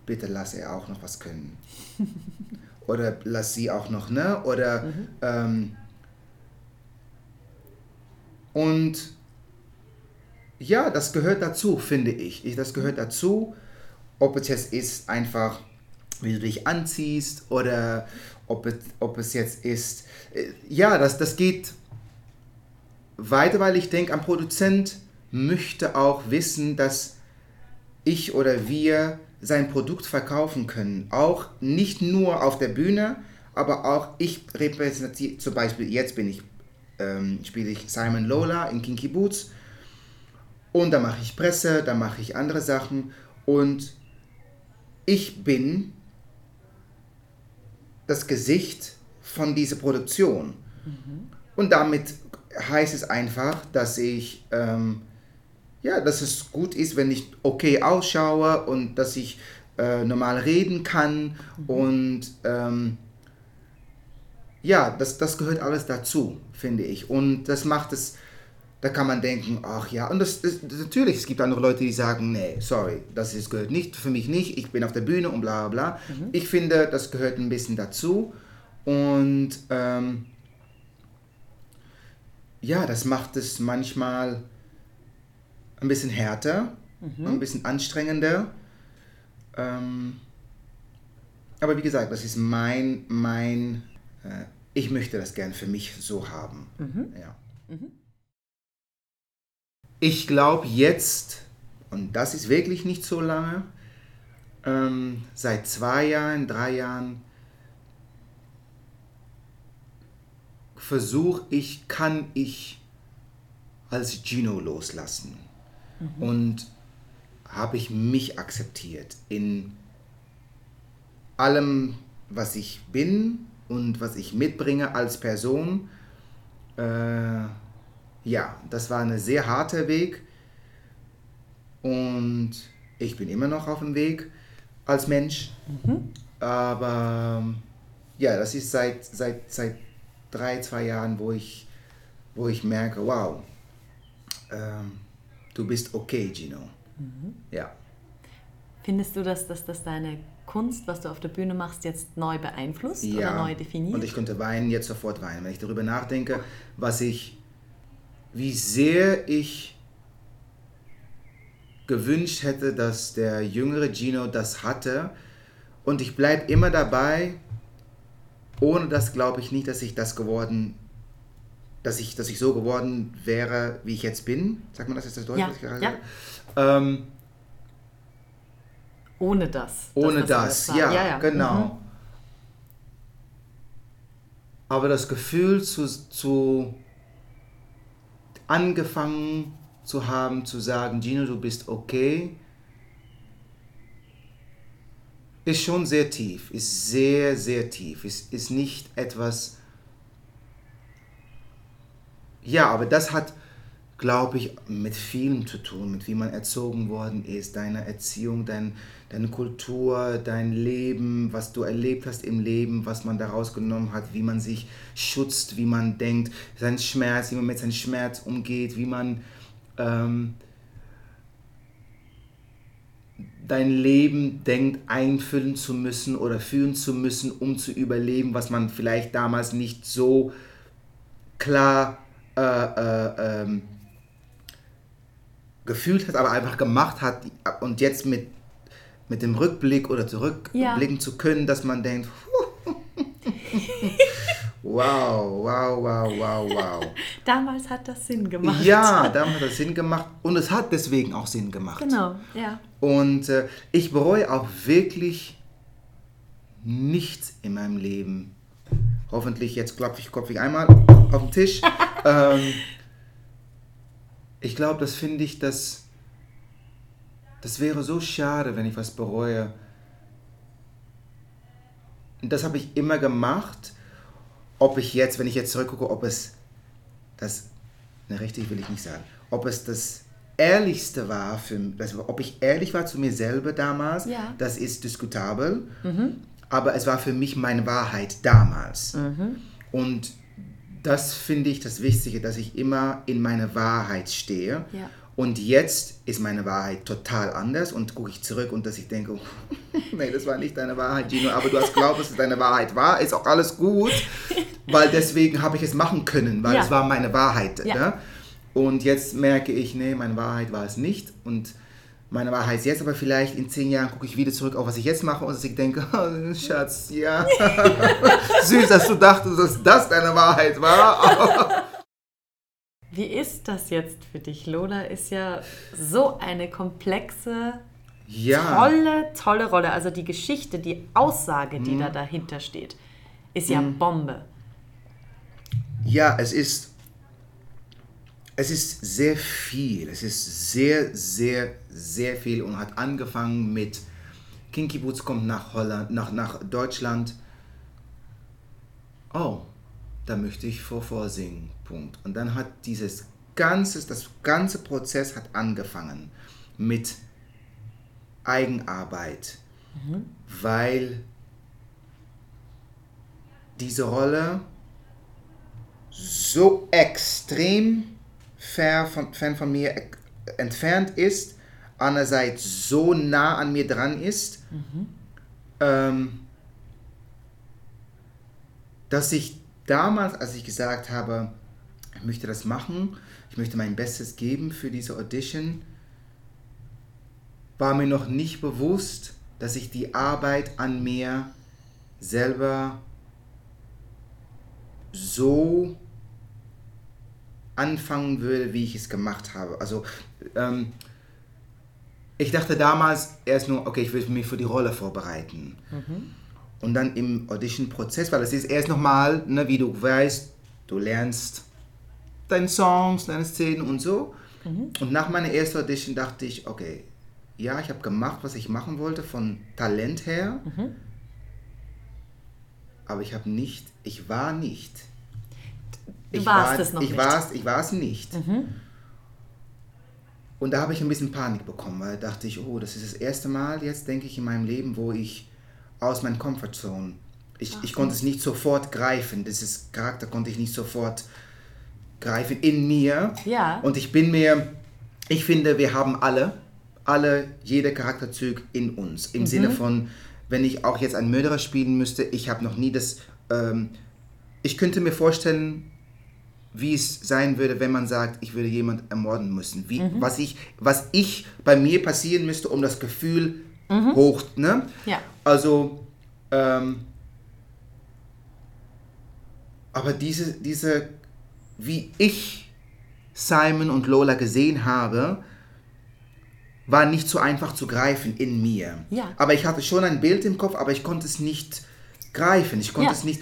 bitte lass er auch noch was können. Oder lass sie auch noch, ne? Oder, ähm, und ja, das gehört dazu, finde ich. ich. Das gehört dazu. ob es jetzt ist einfach, wie du dich anziehst oder ob es, ob es jetzt ist, äh, ja, das, das geht weiter, weil ich denke, ein Produzent möchte auch wissen, dass ich oder wir sein Produkt verkaufen können. Auch nicht nur auf der Bühne, aber auch ich repräsentiere, zum Beispiel jetzt bin ich, ähm, spiele ich Simon Lola in Kinky Boots und da mache ich Presse, da mache ich andere Sachen und ich bin das Gesicht von dieser Produktion. Mhm. Und damit heißt es einfach, dass ich, ähm, ja, dass es gut ist, wenn ich okay ausschaue und dass ich äh, normal reden kann mhm. und ähm, ja, das, das gehört alles dazu, finde ich. Und das macht es, da kann man denken, ach ja, und das, das, natürlich, es gibt andere Leute, die sagen, nee, sorry, das ist, gehört nicht, für mich nicht, ich bin auf der Bühne und bla bla bla. Mhm. Ich finde, das gehört ein bisschen dazu und ähm, ja, das macht es manchmal ein bisschen härter, mhm. ein bisschen anstrengender. Ähm, aber wie gesagt, das ist mein, mein, äh, ich möchte das gern für mich so haben. Mhm. Ja. Mhm. Ich glaube jetzt, und das ist wirklich nicht so lange, ähm, seit zwei Jahren, drei Jahren, versuche ich, kann ich als Gino loslassen. Mhm. Und habe ich mich akzeptiert in allem, was ich bin und was ich mitbringe als Person. Äh, ja, das war ein sehr harter Weg und ich bin immer noch auf dem Weg als Mensch. Mhm. Aber ja, das ist seit, seit, seit drei, zwei Jahren, wo ich, wo ich merke, wow, ähm, du bist okay, Gino. Mhm. Ja. Findest du, dass, dass das deine Kunst, was du auf der Bühne machst, jetzt neu beeinflusst ja. oder neu definiert? Und ich könnte weinen, jetzt sofort weinen, wenn ich darüber nachdenke, was ich, wie sehr ich gewünscht hätte, dass der jüngere Gino das hatte. Und ich bleibe immer dabei, ohne das glaube ich nicht, dass ich das geworden, dass ich, dass ich so geworden wäre, wie ich jetzt bin. Sagt man das jetzt das Deutsch? Ja, ja. Ähm, ohne das. Ohne das, das ja, ja, ja, genau. Mhm. Aber das Gefühl zu, zu angefangen zu haben, zu sagen, Gino, du bist okay, ist schon sehr tief, ist sehr, sehr tief, ist, ist nicht etwas, ja, aber das hat, glaube ich, mit vielem zu tun, mit wie man erzogen worden ist, deine Erziehung, dein, deine Kultur, dein Leben, was du erlebt hast im Leben, was man daraus genommen hat, wie man sich schützt, wie man denkt, sein Schmerz, wie man mit seinem Schmerz umgeht, wie man ähm, dein Leben denkt, einfüllen zu müssen oder fühlen zu müssen, um zu überleben, was man vielleicht damals nicht so klar äh, äh, ähm, gefühlt hat, aber einfach gemacht hat und jetzt mit, mit dem Rückblick oder zurückblicken ja. zu können, dass man denkt, wow, wow, wow, wow, wow. damals hat das Sinn gemacht. Ja, damals hat das Sinn gemacht und es hat deswegen auch Sinn gemacht. Genau, ja. Und äh, ich bereue auch wirklich nichts in meinem Leben. Hoffentlich, jetzt klopfe ich, klopfe ich einmal auf den Tisch. ähm, ich glaube, das finde ich, das, das wäre so schade, wenn ich was bereue. Und das habe ich immer gemacht. Ob ich jetzt, wenn ich jetzt zurückgucke, ob es das, ne, richtig will ich nicht sagen, ob es das Ehrlichste war, für, das, ob ich ehrlich war zu mir selber damals, ja. das ist diskutabel. Mhm. Aber es war für mich meine Wahrheit damals. Mhm. Und das finde ich das Wichtige, dass ich immer in meiner Wahrheit stehe. Ja. Und jetzt ist meine Wahrheit total anders und gucke ich zurück und dass ich denke, oh, nee, das war nicht deine Wahrheit, Gino, aber du hast glaubt, dass es deine Wahrheit war, ist auch alles gut, weil deswegen habe ich es machen können, weil ja. es war meine Wahrheit. Ja. Ne? Und jetzt merke ich, nee, meine Wahrheit war es nicht. Und meine Wahrheit ist jetzt, aber vielleicht in zehn Jahren gucke ich wieder zurück auf, was ich jetzt mache und dass ich denke, oh, Schatz, ja, süß, dass du dachtest, dass das deine Wahrheit war. Wie ist das jetzt für dich? Lola ist ja so eine komplexe, ja. tolle, tolle Rolle. Also die Geschichte, die Aussage, die da dahinter steht, ist ja Bombe. Ja, es ist, es ist sehr viel. Es ist sehr, sehr, sehr viel und hat angefangen mit Kinky Boots kommt nach Holland, nach, nach Deutschland. Oh, da möchte ich vor vorsingen. Punkt. Und dann hat dieses ganze, das ganze Prozess hat angefangen mit Eigenarbeit, weil diese Rolle so extrem fern von, fern von mir e- entfernt ist, einerseits so nah an mir dran ist, ähm, dass ich damals, als ich gesagt habe, ich möchte das machen, ich möchte mein Bestes geben für diese Audition, war mir noch nicht bewusst, dass ich die Arbeit an mir selber so anfangen würde, wie ich es gemacht habe. Also ähm, ich dachte damals erst nur, okay, ich will mich für die Rolle vorbereiten. Und dann im Audition-Prozess, weil das ist erst nochmal, ne, wie du weißt, du lernst deine Songs, deine Szenen und so. Und nach meiner ersten Audition dachte ich, okay, ja, ich habe gemacht, was ich machen wollte von Talent her, aber ich habe nicht, ich war nicht. Du Ich warst war, es noch ich nicht. Mhm. War's, ich war es nicht. Und da habe ich ein bisschen Panik bekommen, weil da dachte ich, oh, das ist das erste Mal jetzt, denke ich, in meinem Leben, wo ich aus meiner Comfortzone, ich, ich konnte es nicht sofort greifen, dieses Charakter konnte ich nicht sofort greifen in mir. Ja. Und ich bin mir, ich finde, wir haben alle, alle, jeder Charakterzug in uns. Im Sinne von, wenn ich auch jetzt einen Mörderer spielen müsste, ich habe noch nie das, ähm, ich könnte mir vorstellen, wie es sein würde, wenn man sagt, ich würde jemand ermorden müssen. Wie, was, ich, was ich bei mir passieren müsste, um das Gefühl hoch, ne? Ja. Also, ähm, aber diese, diese, wie ich Simon und Lola gesehen habe, war nicht so einfach zu greifen in mir. Ja. Aber ich hatte schon ein Bild im Kopf, aber ich konnte es nicht greifen. Ich konnte Ja. es nicht.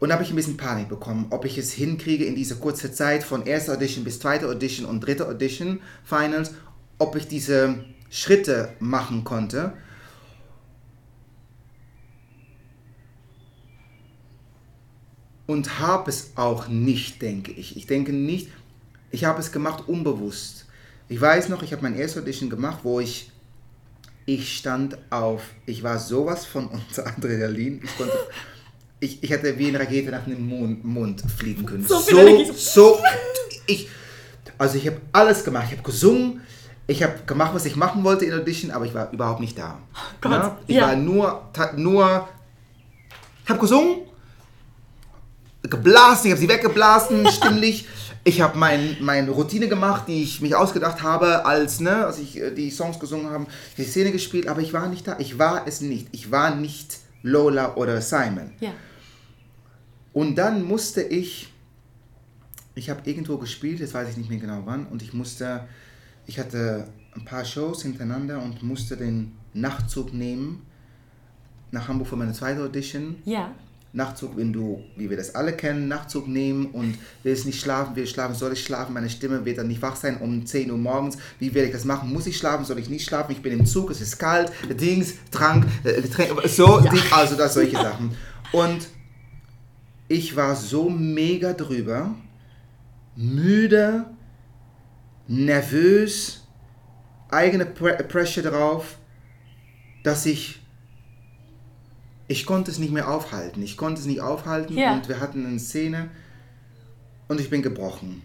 Und habe ich ein bisschen Panik bekommen, ob ich es hinkriege in dieser kurzen Zeit von erster Audition bis zweite Audition und dritte Audition Finals, ob ich diese Schritte machen konnte. Und habe es auch nicht, denke ich. Ich denke nicht, ich habe es gemacht unbewusst. Ich weiß noch, ich habe mein erstes Audition gemacht, wo ich, ich stand auf, ich war sowas von unter Adrenalin. Ich konnte, ich, ich hätte wie eine Rakete nach dem Mond, Mond fliegen können. So So, so, ich, also ich habe alles gemacht. Ich habe gesungen, ich habe gemacht, was ich machen wollte in Audition, aber ich war überhaupt nicht da. Gott, Ja? Ich ja. war nur, nur, ich habe gesungen, geblasen, ich habe sie weggeblasen, stimmlich. Ich habe mein, meine Routine gemacht, die ich mich ausgedacht habe, als, ne, als ich äh, die Songs gesungen habe, die Szene gespielt, aber ich war nicht da. Ich war es nicht. Ich war nicht Lola oder Simon. Ja. Und dann musste ich, ich habe irgendwo gespielt, jetzt weiß ich nicht mehr genau wann, und ich musste, ich hatte ein paar Shows hintereinander und musste den Nachtzug nehmen nach Hamburg für meine zweite Audition. Ja. Nachtzug, wenn du, wie wir das alle kennen, Nachtzug nehmen und willst nicht schlafen, will ich schlafen, soll ich schlafen, meine Stimme wird dann nicht wach sein um 10 Uhr morgens, wie werde ich das machen, muss ich schlafen, soll ich nicht schlafen, ich bin im Zug, es ist kalt, Dings, Trank, äh, Getränk, so, Ding, also das, solche Sachen. Und ich war so mega drüber, müde, nervös, eigene Pre Pressure drauf, dass ich ich konnte es nicht mehr aufhalten. Ich konnte es nicht aufhalten Ja. und wir hatten eine Szene und ich bin gebrochen.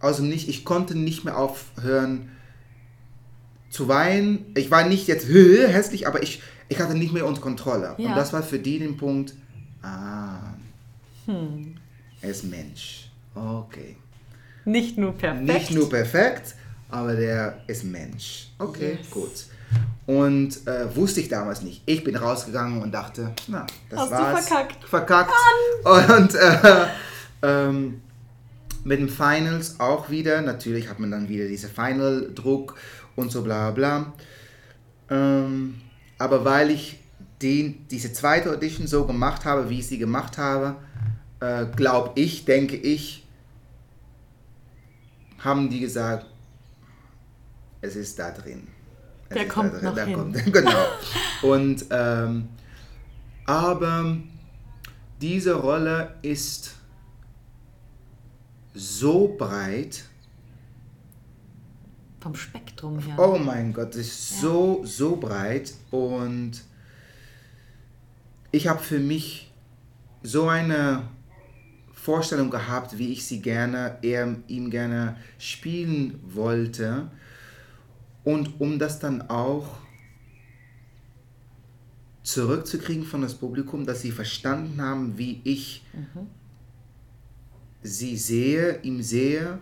Also nicht, ich konnte nicht mehr aufhören zu weinen. Ich war nicht jetzt hässlich, aber ich, ich hatte nicht mehr unter Kontrolle. Ja. Und das war für die den Punkt, ah, Hm. er ist Mensch. Okay. Nicht nur perfekt. Nicht nur perfekt, aber der ist Mensch. Okay, yes. gut. Und äh, wusste ich damals nicht. Ich bin rausgegangen und dachte, na, das Hast war's. Du verkackt. Verkackt. Mann. Und äh, ähm, mit dem Finals auch wieder. Natürlich hat man dann wieder diese Final-Druck und so bla bla. Ähm, aber weil ich den, diese zweite Audition so gemacht habe, wie ich sie gemacht habe, äh, glaube ich, denke ich, haben die gesagt, es ist da drin. Es der kommt da drin, noch da hin. Kommt, genau. Und ähm, aber diese Rolle ist so breit. Vom Spektrum her. Oh mein Gott, es ist ja. so, so breit. Und ich habe für mich so eine Vorstellung gehabt, wie ich sie gerne, er ihm gerne spielen wollte. Und um das dann auch zurückzukriegen von das Publikum, dass sie verstanden haben, wie ich mhm. sie sehe, ihm sehe,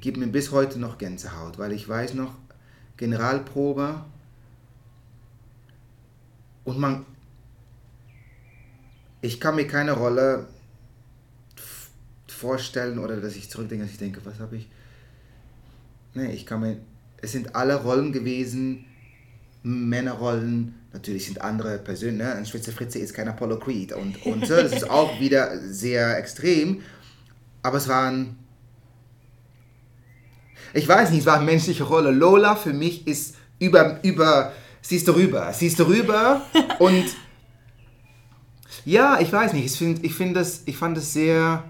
gibt mir bis heute noch Gänsehaut, weil ich weiß noch, Generalprobe und man, ich kann mir keine Rolle vorstellen oder dass ich zurückdenke, dass ich denke, was habe ich? Nee, ich kann mir, es sind alle Rollen gewesen, Männerrollen, natürlich sind andere Personen, ne? ein Schwitze Fritze ist kein Apollo Creed und, und so, das ist auch wieder sehr extrem, aber es waren, ich weiß nicht, es war eine menschliche Rolle. Lola für mich ist über, über, sie ist darüber, sie ist darüber und ja, ich weiß nicht, ich finde ich find das, ich fand das sehr,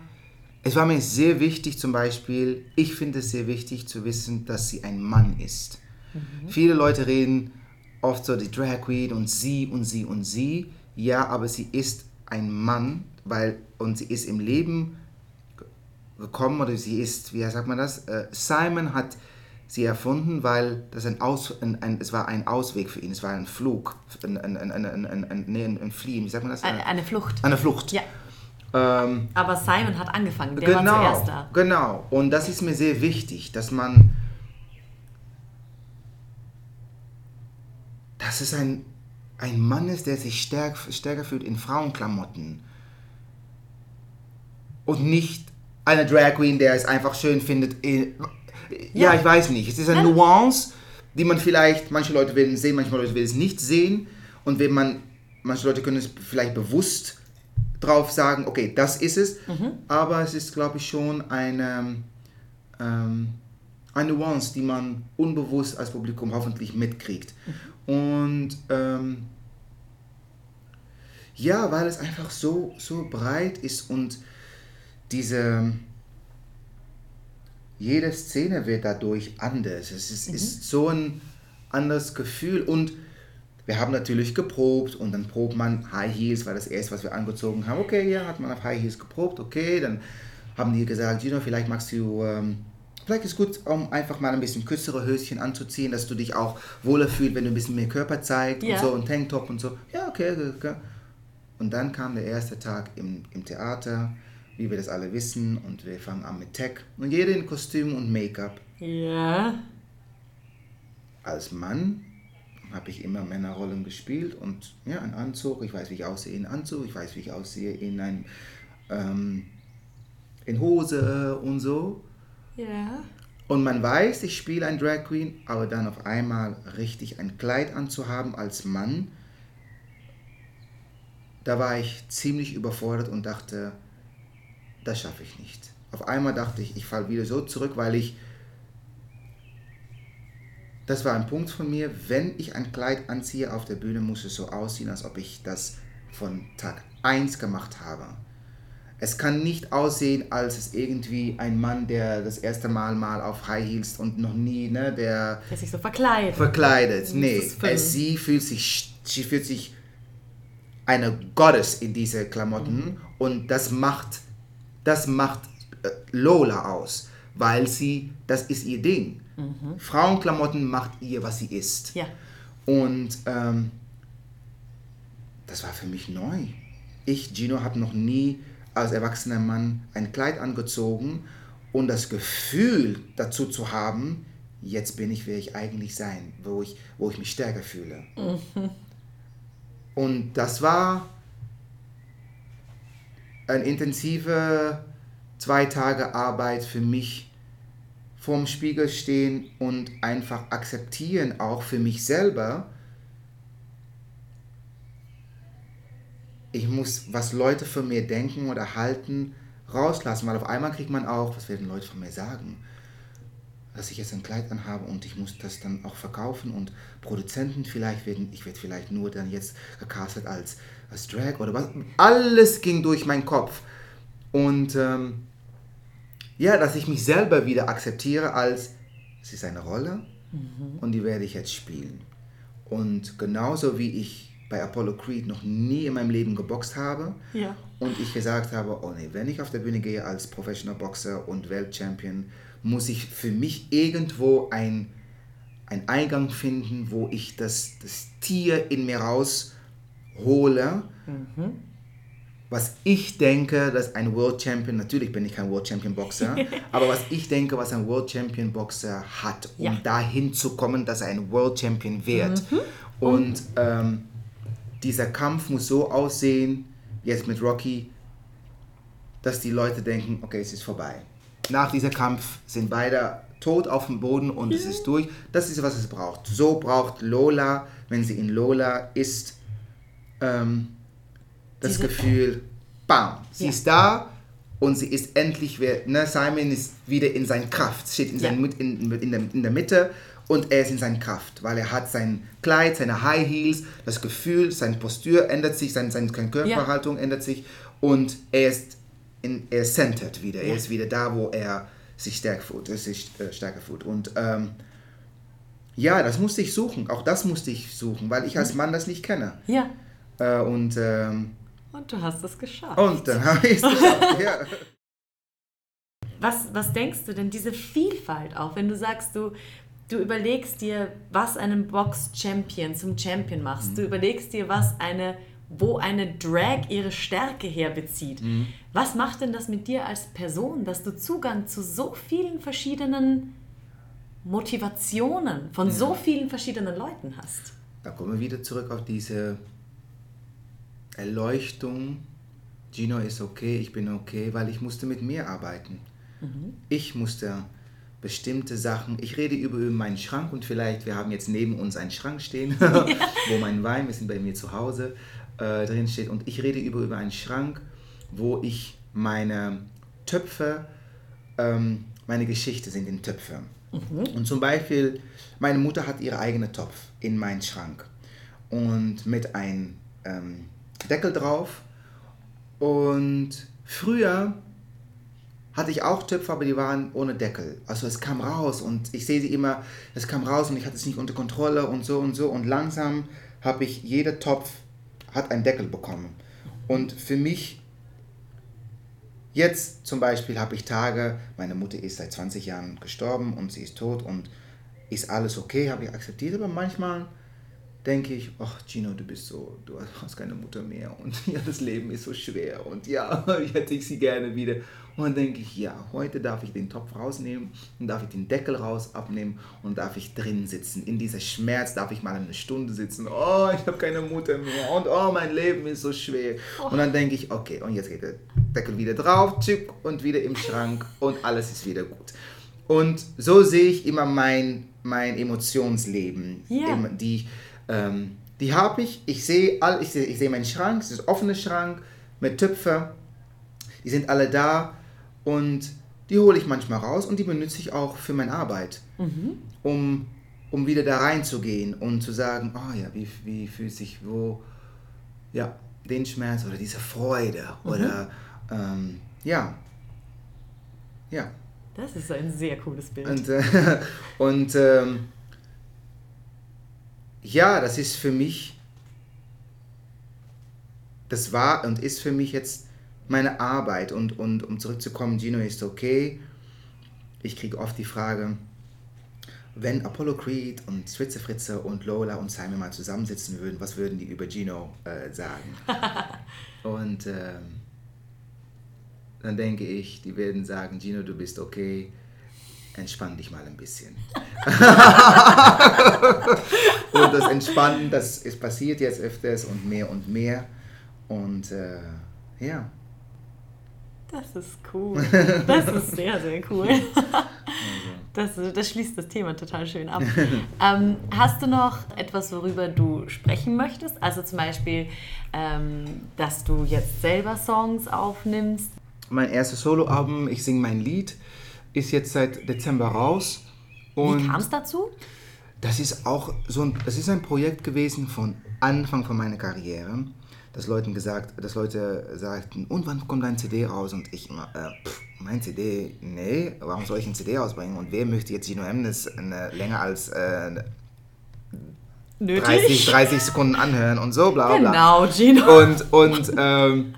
es war mir sehr wichtig zum Beispiel, ich finde es sehr wichtig zu wissen, dass sie ein Mann ist. Mhm. Viele Leute reden oft so die Drag Queen und sie und sie und sie. Ja, aber sie ist ein Mann, weil und sie ist im Leben gekommen oder sie ist, wie sagt man das? Äh, Simon hat sie erfunden, weil das ein, Aus, ein, ein, es war ein Ausweg für ihn. Es war ein Flug, ein, ein, ein, ein, ein, ein, nee, ein Fliehen. Wie sagt man das? Eine, eine Flucht. Eine Flucht. Ja. Ähm, Aber Simon hat angefangen, der genau, war zuerst da. Genau, und das ist mir sehr wichtig, dass man, dass es ein, ein Mann ist, der sich stärk, stärker fühlt in Frauenklamotten und nicht eine Drag Queen, der es einfach schön findet. In, ja, ja, ich weiß nicht. Es ist eine Nuance, die man vielleicht, manche Leute werden sehen, manche Leute werden es nicht sehen. Und wenn man, manche Leute können es vielleicht bewusst drauf sagen, okay, das ist es. Mhm. Aber es ist, glaube ich, schon eine, ähm, eine Nuance, die man unbewusst als Publikum hoffentlich mitkriegt. Mhm. Und ähm, ja, weil es einfach so, so breit ist und diese jede Szene wird dadurch anders. Es ist, mhm. ist so ein anderes Gefühl und wir haben natürlich geprobt und dann probt man High Heels, war das erste, was wir angezogen haben. Okay, ja, hat man auf High Heels geprobt, okay, dann haben die gesagt, you know, vielleicht magst du, ähm, vielleicht ist gut, um einfach mal ein bisschen kürzere Höschen anzuziehen, dass du dich auch wohler fühlst, wenn du ein bisschen mehr Körper zeigst ja. und so und Tanktop und so. Ja, okay, okay. Und dann kam der erste Tag im, im Theater, wie wir das alle wissen, und wir fangen an mit Tech und jeder in Kostüm und Make-up. Ja. Als Mann habe ich immer Männerrollen gespielt und ja, ein Anzug, ich weiß, wie ich aussehe in Anzug, ich weiß, wie ich aussehe in ein ähm, in Hose und so. Ja. Und man weiß, ich spiele ein Drag Queen, aber dann auf einmal richtig ein Kleid anzuhaben als Mann, da war ich ziemlich überfordert und dachte, das schaffe ich nicht. Auf einmal dachte ich, ich falle wieder so zurück, weil ich das war ein Punkt von mir, wenn ich ein Kleid anziehe auf der Bühne, muss es so aussehen, als ob ich das von Tag 1 gemacht habe. Es kann nicht aussehen, als es irgendwie ein Mann, der das erste Mal mal auf High Heels und noch nie, ne, der... Der sich so verkleidet. Verkleidet, nee. Es, sie fühlt sich, sie fühlt sich eine Goddess in diese Klamotten mhm. und das macht, das macht äh, Lola aus, weil sie, das ist ihr Ding. Mhm. Frauenklamotten macht ihr, was sie ist. Ja. Und ähm, das war für mich neu. Ich, Gino, habe noch nie als erwachsener Mann ein Kleid angezogen und das Gefühl dazu zu haben, jetzt bin ich, wer ich eigentlich sein, wo ich, wo ich mich stärker fühle. Und das war eine intensive zwei Tage Arbeit für mich vorm Spiegel stehen und einfach akzeptieren, auch für mich selber, ich muss, was Leute von mir denken oder halten, rauslassen, weil auf einmal kriegt man auch, was werden Leute von mir sagen? Dass ich jetzt ein Kleid anhabe und ich muss das dann auch verkaufen und Produzenten vielleicht werden, ich werde vielleicht nur dann jetzt gecastet als, als Drag oder was. Alles ging durch meinen Kopf. Und ähm, ja, dass ich mich selber wieder akzeptiere als, es ist eine Rolle mhm. und die werde ich jetzt spielen. Und genauso wie ich bei Apollo Creed noch nie in meinem Leben geboxt habe ja. und ich gesagt habe, oh nee, wenn ich auf der Bühne gehe als Professional Boxer und Weltchampion, muss ich für mich irgendwo ein, ein Eingang finden, wo ich das, das Tier in mir raushole, mhm. Was ich denke, dass ein World Champion, natürlich bin ich kein World Champion Boxer, aber was ich denke, was ein World Champion Boxer hat, um ja. dahin zu kommen, dass er ein World Champion wird. Mhm. Und, ähm, dieser Kampf muss so aussehen, jetzt mit Rocky, dass die Leute denken, okay, es ist vorbei. Nach diesem Kampf sind beide tot auf dem Boden und es ist durch. Das ist, was es braucht. So braucht Lola, wenn sie in Lola ist, ähm, das Diese Gefühl, bam, sie ja. ist da und sie ist endlich, ne, Simon ist wieder in seiner Kraft, steht in, ja. in, in, der, in der Mitte und er ist in seiner Kraft, weil er hat sein Kleid, seine High Heels, das Gefühl, seine Postur ändert sich, seine, seine Körperhaltung ja. ändert sich und er ist, in, er ist centered wieder. Ja. Er ist wieder da, wo er sich stärker fühlt. Sich, äh, stärker fühlt. Und ähm, ja, das musste ich suchen. Auch das musste ich suchen, weil ich als mhm. Mann das nicht kenne. Ja. Äh, und, ähm, und du hast es geschafft. Und dann habe ich es geschafft, ja. Was, was denkst du denn, diese Vielfalt auch, wenn du sagst, du du überlegst dir, was einen Box-Champion zum Champion machst. Mhm. Du überlegst dir, was eine, wo eine Drag ihre Stärke herbezieht. Mhm. Was macht denn das mit dir als Person, dass du Zugang zu so vielen verschiedenen Motivationen von ja. so vielen verschiedenen Leuten hast? Da kommen wir wieder zurück auf diese Erleuchtung. Gino ist okay, ich bin okay, weil ich musste mit mir arbeiten. Mhm. Ich musste bestimmte Sachen. Ich rede über, über meinen Schrank und vielleicht, wir haben jetzt neben uns einen Schrank stehen, wo mein Wein, wir sind bei mir zu Hause, äh, drin steht. Und ich rede über, über einen Schrank, wo ich meine Töpfe, ähm, meine Geschichte sind in Töpfe. Mhm. Und zum Beispiel, meine Mutter hat ihre eigene Topf in meinen Schrank und mit einem ähm, Deckel drauf. Und früher hatte ich auch Töpfe, aber die waren ohne Deckel. Also es kam raus und ich sehe sie immer, es kam raus und ich hatte es nicht unter Kontrolle und so und so. Und langsam habe ich, jeder Topf hat einen Deckel bekommen. Und für mich, jetzt zum Beispiel habe ich Tage, meine Mutter ist seit 20 Jahren gestorben und sie ist tot und ist alles okay, habe ich akzeptiert, aber manchmal denke ich, ach Gino, du bist so, du hast keine Mutter mehr und ja, das Leben ist so schwer und ja, ich hätte ich sie gerne wieder. Und dann denke ich, ja, heute darf ich den Topf rausnehmen und darf ich den Deckel raus abnehmen und darf ich drin sitzen. In dieser Schmerz darf ich mal eine Stunde sitzen. Oh, ich habe keine Mutter mehr und oh, mein Leben ist so schwer. Oh. Und dann denke ich, okay, und jetzt geht der Deckel wieder drauf, tschick, und wieder im Schrank und alles ist wieder gut. Und so sehe ich immer mein, mein Emotionsleben, yeah. die, ähm, die habe ich. Ich sehe all, ich sehe, ich sehe meinen Schrank, es ist ein offener Schrank mit Töpfen. Die sind alle da und die hole ich manchmal raus und die benutze ich auch für meine Arbeit, mhm. um, um wieder da reinzugehen und zu sagen, oh ja, wie, wie fühlt sich wo, ja, den Schmerz oder diese Freude mhm. oder, ähm, ja, ja. Das ist ein sehr cooles Bild. Und, äh, und ähm, ja, das ist für mich, das war und ist für mich jetzt meine Arbeit. Und, und um zurückzukommen, Gino ist okay. Ich kriege oft die Frage, wenn Apollo Creed und Fritze Fritze und Lola und Simon mal zusammensitzen würden, was würden die über Gino äh, sagen? und ähm, dann denke ich, die werden sagen, Gino, du bist okay. Entspann dich mal ein bisschen. und das Entspannen, das ist passiert jetzt öfters und mehr und mehr. Und äh, ja. Das ist cool. Das ist sehr, sehr cool. Das, das schließt das Thema total schön ab. Ähm, hast du noch etwas, worüber du sprechen möchtest? Also zum Beispiel, ähm, dass du jetzt selber Songs aufnimmst? Mein erstes Soloalbum, ich singe mein Lied, ist jetzt seit Dezember raus. Und Wie kam es dazu? Das ist auch so ein, das ist ein Projekt gewesen von Anfang von meiner Karriere dass Leuten gesagt, dass Leute sagten, und wann kommt dein CD raus? Und ich immer, äh, pff, mein CD, nee, warum soll ich ein CD ausbringen? Und wer möchte jetzt Gino Emnes länger als äh, 30, 30 Sekunden anhören und so, bla bla. Genau, Gino. Und, und ähm,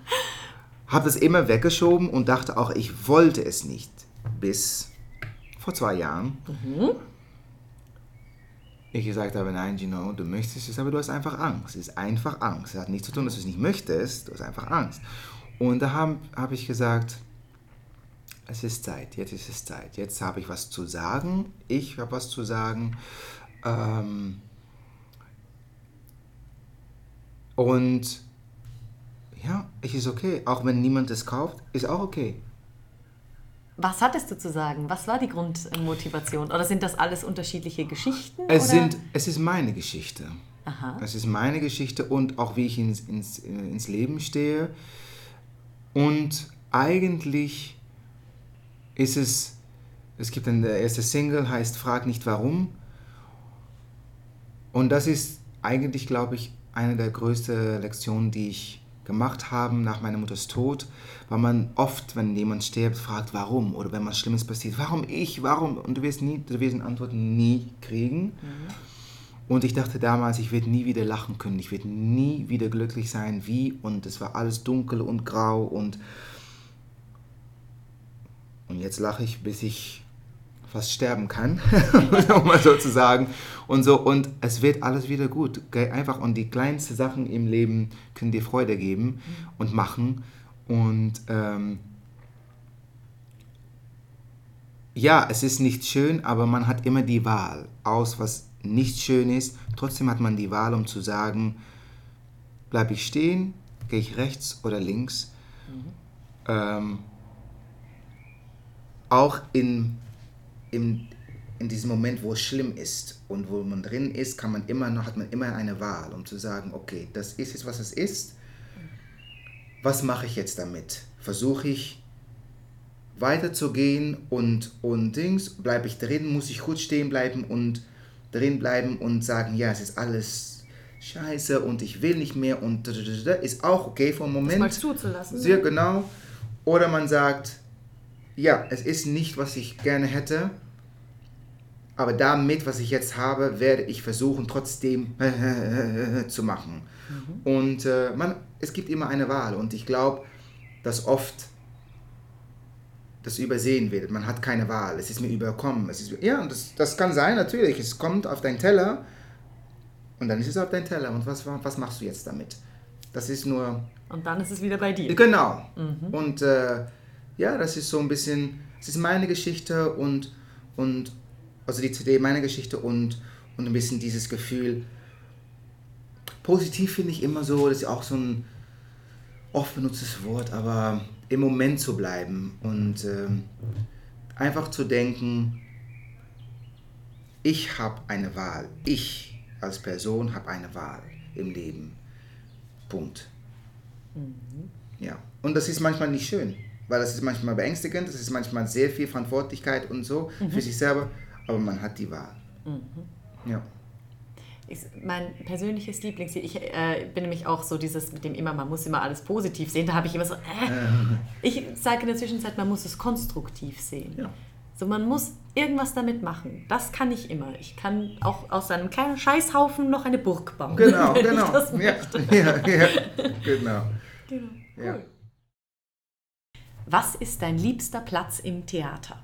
habe das immer weggeschoben und dachte auch, ich wollte es nicht. Bis vor zwei Jahren. Mhm ich gesagt habe, nein, Gino, du möchtest es, aber du hast einfach Angst. Es ist einfach Angst. Es hat nichts zu tun, dass du es nicht möchtest, du hast einfach Angst. Und da habe hab ich gesagt, es ist Zeit, jetzt ist es Zeit. Jetzt habe ich was zu sagen, ich habe was zu sagen. Ähm und ja, es ist okay. Auch wenn niemand es kauft, ist auch okay. Was hattest du zu sagen? Was war die Grundmotivation? Oder sind das alles unterschiedliche Geschichten? Es, sind, es ist meine Geschichte. Aha. Es ist meine Geschichte und auch wie ich ins, ins, ins Leben stehe. Und eigentlich ist es, es gibt ein, der erste Single, heißt Frag nicht warum. Und das ist eigentlich, glaube ich, eine der größten Lektionen, die ich gemacht haben nach meiner Mutters Tod, weil man oft, wenn jemand stirbt, fragt, warum oder wenn was Schlimmes passiert, warum ich, warum und du wirst nie, du wirst Antworten nie kriegen. Mhm. Und ich dachte damals, ich werde nie wieder lachen können, ich werde nie wieder glücklich sein, wie und es war alles dunkel und grau und und jetzt lache ich, bis ich fast sterben kann, um mal so zu sagen. Und so, und es wird alles wieder gut. Einfach, und die kleinsten Sachen im Leben können dir Freude geben und machen. Und ähm, ja, es ist nicht schön, aber man hat immer die Wahl aus, was nicht schön ist. Trotzdem hat man die Wahl, um zu sagen, bleibe ich stehen, gehe ich rechts oder links. Mhm. Ähm, auch in in, in diesem Moment, wo es schlimm ist und wo man drin ist, kann man immer noch, hat man immer eine Wahl, um zu sagen, okay, das ist jetzt, was es ist. Was mache ich jetzt damit? Versuche ich weiterzugehen und, und Dings, bleibe ich drin, muss ich gut stehen bleiben und drin bleiben und sagen, ja, es ist alles scheiße und ich will nicht mehr und ist auch okay für einen Moment. Das mal zuzulassen. Sehr genau. Oder man sagt, ja, es ist nicht, was ich gerne hätte, aber damit, was ich jetzt habe, werde ich versuchen, trotzdem zu machen. Mhm. Und äh, man, es gibt immer eine Wahl und ich glaube, dass oft das übersehen wird. Man hat keine Wahl. Es ist mir überkommen. Es ist, ja, das, das kann sein, natürlich. Es kommt auf deinen Teller und dann ist es auf deinen Teller. Und was, was machst du jetzt damit? Das ist nur. Und dann ist es wieder bei dir. Genau. Mhm. Und äh, ja, das ist so ein bisschen, es ist meine Geschichte und, und also die CD meine Geschichte und, und ein bisschen dieses Gefühl. Positiv finde ich immer so, das ist auch so ein oft benutztes Wort, aber im Moment zu bleiben und äh, einfach zu denken, ich habe eine Wahl. Ich als Person habe eine Wahl im Leben. Punkt. Mhm. Ja. Und das ist manchmal nicht schön weil das ist manchmal beängstigend, das ist manchmal sehr viel Verantwortlichkeit und so mhm. für sich selber, aber man hat die Wahl. Mhm. Ja. Ich, mein persönliches Lieblingslied, ich äh, bin nämlich auch so dieses mit dem immer, man muss immer alles positiv sehen, da habe ich immer so, äh, ich sage in der Zwischenzeit, man muss es konstruktiv sehen. Ja. So, man muss irgendwas damit machen. Das kann ich immer. Ich kann auch aus einem kleinen Scheißhaufen noch eine Burg bauen. Genau, genau. ja, ja, ja, genau. genau. Cool. Was ist dein liebster Platz im Theater?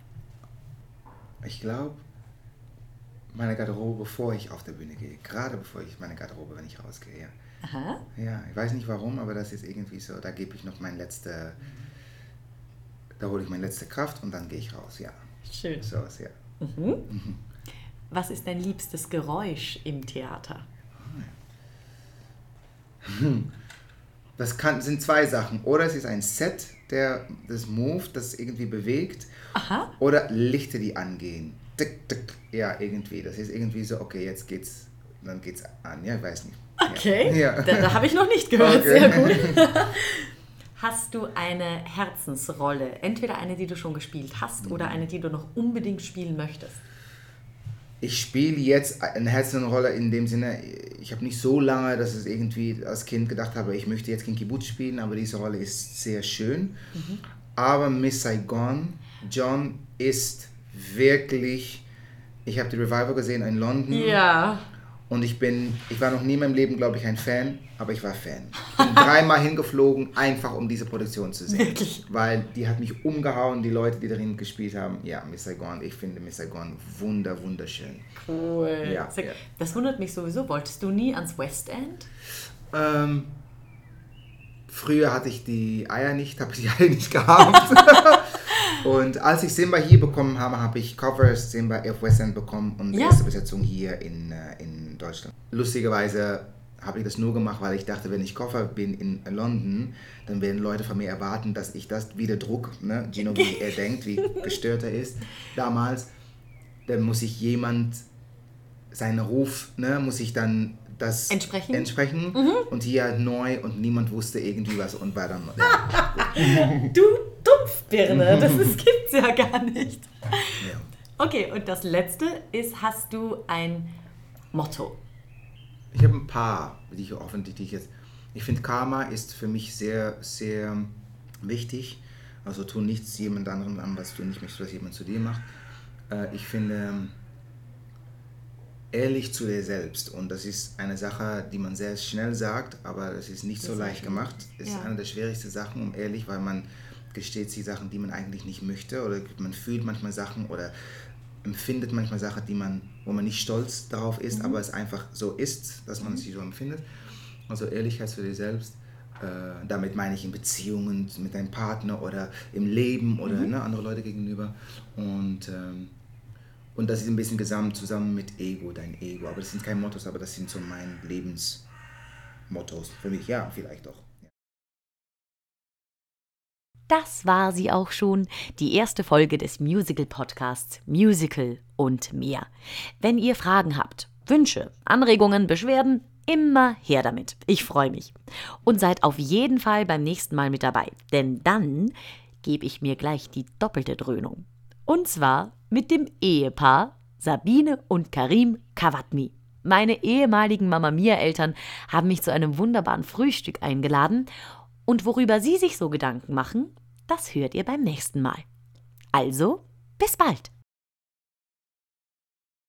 Ich glaube, meine Garderobe, bevor ich auf der Bühne gehe. Gerade bevor ich meine Garderobe, wenn ich rausgehe. Aha. Ja, ich weiß nicht warum, aber das ist irgendwie so. Da gebe ich noch mein letzte, da hole ich meine letzte Kraft und dann gehe ich raus, ja. Schön. So was, ja. Was ist dein liebstes Geräusch im Theater? Das kann, sind zwei Sachen. Oder es ist ein Set, der das Move, das irgendwie bewegt. Aha. Oder Lichter, die angehen. Tick, tick. Ja, irgendwie. Das ist irgendwie so, okay, jetzt geht's, dann geht's an. Ja, ich weiß nicht. Okay, Ja. da, da habe ich noch nicht gehört. Okay. Sehr gut. Hast du eine Herzensrolle? Entweder eine, die du schon gespielt hast oder eine, die du noch unbedingt spielen möchtest? Ich spiele jetzt eine Herzenrolle in dem Sinne, ich habe nicht so lange, dass ich irgendwie als Kind gedacht habe, ich möchte jetzt King Kibbutz spielen, aber diese Rolle ist sehr schön. Aber Miss Saigon, John ist wirklich, ich habe die Revival gesehen in London Ja. Und ich bin, ich war noch nie in meinem Leben, glaube ich, ein Fan, aber ich war Fan. Ich bin dreimal hingeflogen, einfach um diese Produktion zu sehen. Wirklich? Weil die hat mich umgehauen, die Leute, die darin gespielt haben. Ja, Miss Saigon, ich finde Miss Saigon wunder, wunderschön. Cool. Ja, Sehr- ja. Das wundert mich sowieso. Wolltest du nie ans West End? Ähm, früher hatte ich die Eier nicht, habe ich die Eier nicht gehabt. und als ich Simba hier bekommen habe, habe ich Covers Simba auf West End bekommen und die Ja. erste Besetzung hier in, äh, in Deutschland. Lustigerweise habe ich das nur gemacht, weil ich dachte, wenn ich Koffer bin in London, dann werden Leute von mir erwarten, dass ich das wieder druck. Ne? Gino, wie er denkt, wie gestört er ist damals. Dann muss ich jemand seinen Ruf, ne, muss ich dann das Entsprechen? entsprechen. Und hier halt neu und niemand wusste irgendwie was und war dann. Ja, Du Dumpfbirne, das ist, gibt's ja gar nicht. ja. Okay, und das letzte ist, hast du ein Motto? Ich habe ein paar, die ich hoffentlich die ich jetzt. Ich finde, Karma ist für mich sehr, sehr wichtig. Also tu nichts jemand anderem an, was du nicht möchtest, was jemand zu dir macht. Äh, ich finde, ehrlich zu dir selbst. Und das ist eine Sache, die man sehr schnell sagt, aber das ist nicht so Das ist leicht gemacht. Es ist Ja. eine der schwierigsten Sachen, um ehrlich, weil man gesteht sich Sachen, die man eigentlich nicht möchte oder man fühlt manchmal Sachen oder empfindet manchmal Sachen, die man, wo man nicht stolz darauf ist, aber es einfach so ist, dass man sie so empfindet. Also Ehrlichkeit zu dir selbst. Äh, damit meine ich in Beziehungen mit deinem Partner oder im Leben oder ne, andere Leute gegenüber. Und, ähm, und das ist ein bisschen gesamt zusammen mit Ego, dein Ego. Aber das sind keine Mottos, aber das sind so meine Lebensmottos. Für mich, ja, vielleicht doch. Das war sie auch schon, die erste Folge des Musical-Podcasts Musical und mehr. Wenn ihr Fragen habt, Wünsche, Anregungen, Beschwerden, immer her damit. Ich freue mich. Und seid auf jeden Fall beim nächsten Mal mit dabei, denn dann gebe ich mir gleich die doppelte Dröhnung. Und zwar mit dem Ehepaar Sabine und Karim Kawatmi. Meine ehemaligen Mama Mia Eltern haben mich zu einem wunderbaren Frühstück eingeladen und worüber sie sich so Gedanken machen, das hört ihr beim nächsten Mal. Also, bis bald.